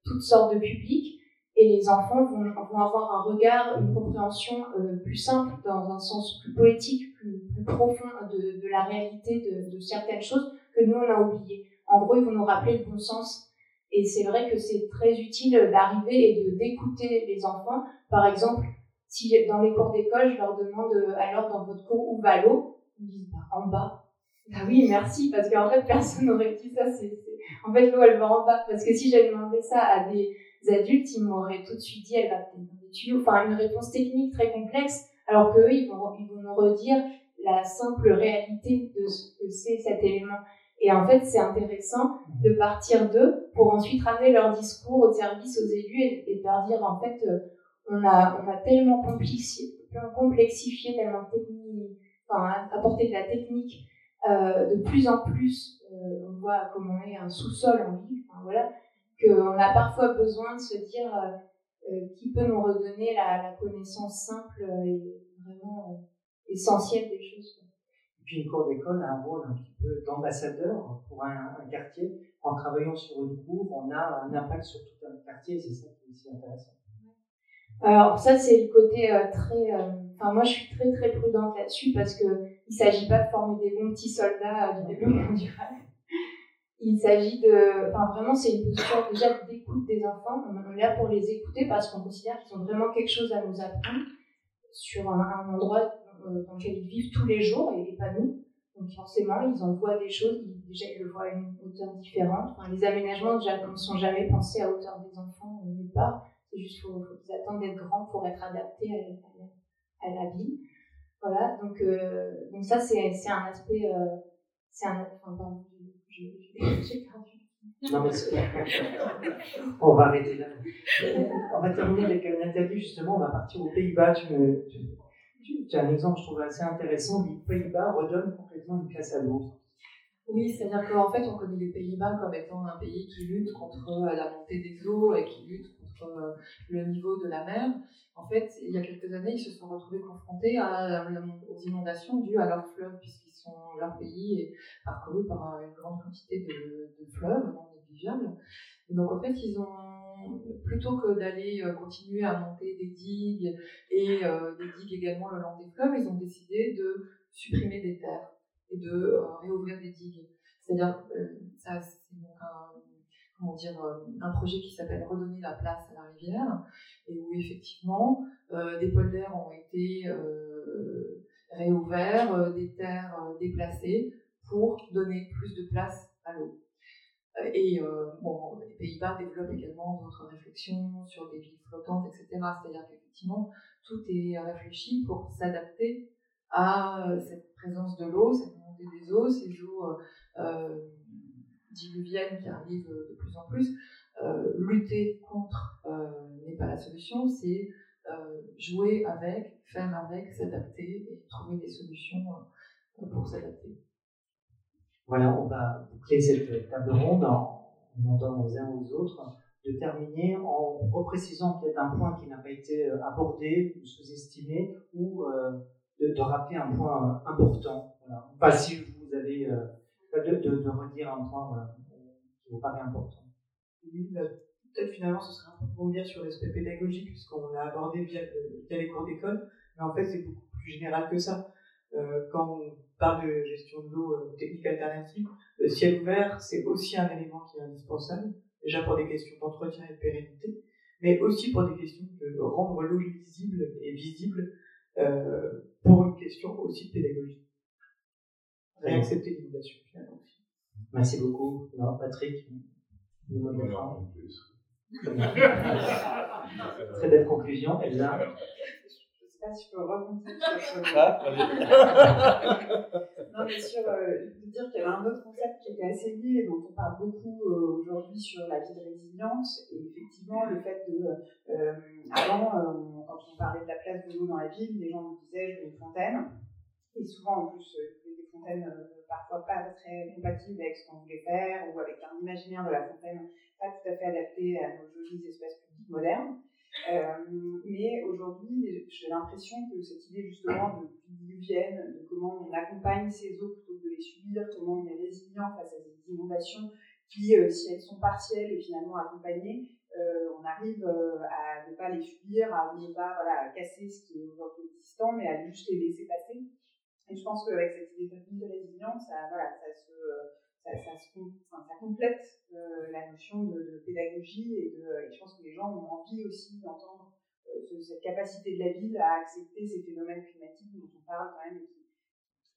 toutes sortes de publics. Et les enfants vont, vont avoir un regard, une compréhension plus simple, dans un sens plus poétique, plus, plus profond de, de la réalité de, de certaines choses que nous, on a oubliées en gros, ils vont nous rappeler le bon sens. Et c'est vrai que c'est très utile d'arriver et de d'écouter les enfants. Par exemple, si dans les cours d'école, je leur demande euh, alors dans votre cours où va l'eau, ils me disent bah, en bas. Ah oui, merci, parce qu'en fait, *laughs* personne n'aurait dit ça. En fait, l'eau, elle va en bas. Parce que si j'avais demandé ça à des adultes, ils m'auraient tout de suite dit, elle va dans les tuyaux. Enfin, une réponse technique très complexe, alors qu'eux, ils vont, ils vont nous redire la simple réalité de ce que c'est cet élément. Et en fait, c'est intéressant de partir d'eux pour ensuite ramener leur discours au service aux élus et, de leur dire en fait, euh, on a, on a tellement complexifié, tellement apporté de la technique euh, de plus en plus. Euh, on voit comment est un sous-sol en ville, enfin, voilà, qu'on a parfois besoin de se dire qui peut nous redonner la connaissance simple et vraiment essentielle des choses. Puis une cour d'école a un rôle un petit peu d'ambassadeur pour un, quartier. En travaillant sur une cour, on a un impact sur tout un quartier, c'est ça qui est aussi intéressant. Alors ça c'est le côté euh, très, euh, enfin moi je suis très très prudente là-dessus parce que il s'agit pas de former des bons petits soldats euh, du développement durable. Il s'agit de, enfin vraiment c'est une posture déjà d'écoute des enfants. On est là pour les écouter parce qu'on considère qu'ils ont vraiment quelque chose à nous apprendre sur un, un endroit euh, dans lequel ils vivent tous les jours et, pas nous. Donc forcément, ils en voient des choses, ils, déjà ils le voient à une hauteur différente. Les aménagements déjà ne sont jamais pensés à hauteur des enfants euh, nulle part. C'est juste qu'il faut, qu'ils attendent d'être grands pour être adaptés à, la vie. Voilà, donc, euh, donc ça c'est, un aspect... Euh, c'est un... Enfin, pardon, *laughs* j'ai perdu. Non, mais *laughs* on va arrêter là. On va terminer avec un interview, justement. On va partir aux Pays-Bas. Tu as un exemple, je trouve assez intéressant. Les Pays-Bas redonnent complètement une place à l'eau. Oui, c'est-à-dire qu'en fait, on connaît les Pays-Bas comme étant un pays qui lutte contre euh, la montée des eaux et qui lutte contre euh, le niveau de la mer. En fait, il y a quelques années, ils se sont retrouvés confrontés aux inondations dues à leur fleuve, puisqu'ils sont leur pays est parcouru par une grande quantité de, de fleuves non négligeables. Donc, en fait, ils ont, plutôt que d'aller euh, continuer à monter des digues et des digues également le long des fleuves, ils ont décidé de supprimer des terres et de euh, réouvrir des digues. C'est-à-dire, euh, ça, c'est donc un, comment dire, euh, un projet qui s'appelle Redonner la place à la rivière, et où effectivement, des polders ont été réouverts, des terres déplacées pour donner plus de place à l'eau. Et bon, les Pays-Bas développent également d'autres réflexions sur des villes flottantes, etc. C'est-à-dire qu'effectivement, tout est réfléchi pour s'adapter à cette présence de l'eau, cette des eaux, ces eaux euh, euh, diluviennes qui arrivent de plus en plus. Euh, lutter contre n'est pas la solution, c'est jouer avec, faire avec, s'adapter et trouver des solutions pour s'adapter. Voilà, on va boucler cette table ronde en demandant aux uns aux autres de terminer en reprécisant peut-être un point qui n'a pas été abordé ou sous-estimé ou de, rappeler un point important. Pas si vous avez euh, de, de, redire un point qui vous paraît important. Oui, peut-être finalement ce serait un peu rebondir sur l'aspect pédagogique, puisqu'on l'a abordé via, les cours d'école, mais en fait c'est beaucoup plus général que ça. Euh, quand on parle de gestion de l'eau euh, technique alternative, le ciel ouvert, c'est aussi un élément qui est indispensable, déjà pour des questions d'entretien et de pérennité, mais aussi pour des questions de rendre l'eau lisible et visible euh, pour une question aussi de pédagogie. Réaccepter l'innovation finalement aussi. Merci beaucoup. Non, Patrick, nous Très belle conclusion, Elsa. Je ne sais pas si je peux sur ce. *laughs* *laughs* non, mais sur euh, dire qu'il y avait un autre concept qui était assez lié et dont on parle beaucoup euh, aujourd'hui sur la vie de résiliente. Et effectivement, le fait de. Euh, avant, quand on parlait de la place de l'eau dans la ville, les gens nous disaient je veux une fontaine. Et souvent, en plus, des fontaines parfois pas très compatibles avec ce qu'on voulait faire ou avec un imaginaire de la fontaine pas tout à fait adapté à nos jolies espaces publics modernes. Euh, mais aujourd'hui, j'ai l'impression que cette idée justement de diluvienne, de comment on accompagne ces eaux plutôt que de les subir, comment on est résilient face à des inondations qui, euh, si elles sont partielles et finalement accompagnées, euh, on arrive à ne pas les subir, à ne pas voilà, casser ce qui est aujourd'hui existant, mais à juste les laisser passer. Et je pense qu'avec cette idée de résilience, ça, voilà, ça se ça, ça, ça complète euh, la notion de, pédagogie et, de, et je pense que les gens ont envie aussi d'entendre euh, cette capacité de la ville à accepter ces phénomènes climatiques dont on parle quand même et qui,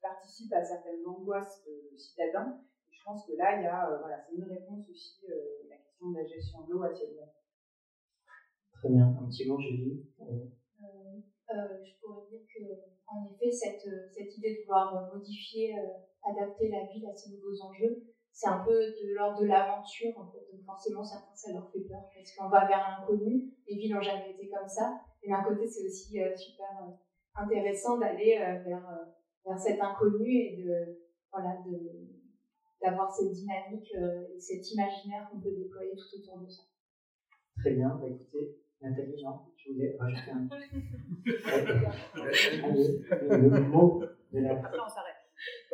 participent à certaines angoisses de citadins. Et je pense que là, il y a, euh, voilà, c'est une réponse aussi à la question de la gestion de l'eau à ciel ouvert. Très bien. Un petit mot, Julie? Euh, je pourrais dire que, en effet, cette, cette idée de vouloir modifier, euh, adapter la ville à ces nouveaux enjeux, c'est un peu de l'ordre de l'aventure. Donc forcément, certains, ça leur fait peur parce qu'on va vers l'inconnu. Les villes n'ont jamais été comme ça. Et d'un côté, c'est aussi euh, super intéressant d'aller vers, vers cet inconnu et de voilà d'avoir cette dynamique et cet imaginaire qu'on peut déployer tout autour de ça. Très bien. Bah, écoutez, Nathalie, Jean, je voulais rajouter un. le mot de la. Après, on s'arrête.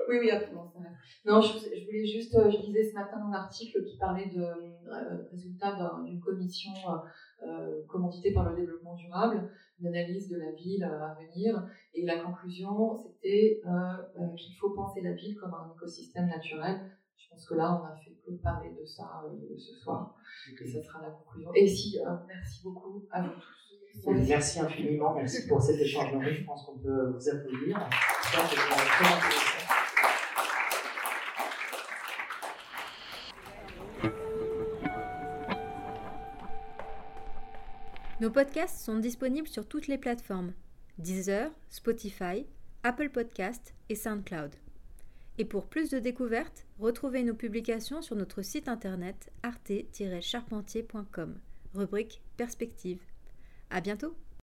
Oui, oui, après, on s'arrête. Non, je, je, voulais juste, euh, je lisais ce matin un article qui parlait de euh, résultats d'une commission euh, commanditée par le développement durable, une analyse de la ville à venir, et la conclusion, c'était euh, qu'il faut penser la ville comme un écosystème naturel je pense que là, on a fait que parler de ça euh, ce soir. Et ça sera la conclusion. Et si, euh, merci beaucoup à vous tous. Merci infiniment, merci pour cet échange nourri. Je pense qu'on peut vous applaudir. Nos podcasts sont disponibles sur toutes les plateformes Deezer, Spotify, Apple Podcasts et SoundCloud. Et pour plus de découvertes, retrouvez nos publications sur notre site internet arte-charpentier.com, rubrique Perspective. À bientôt!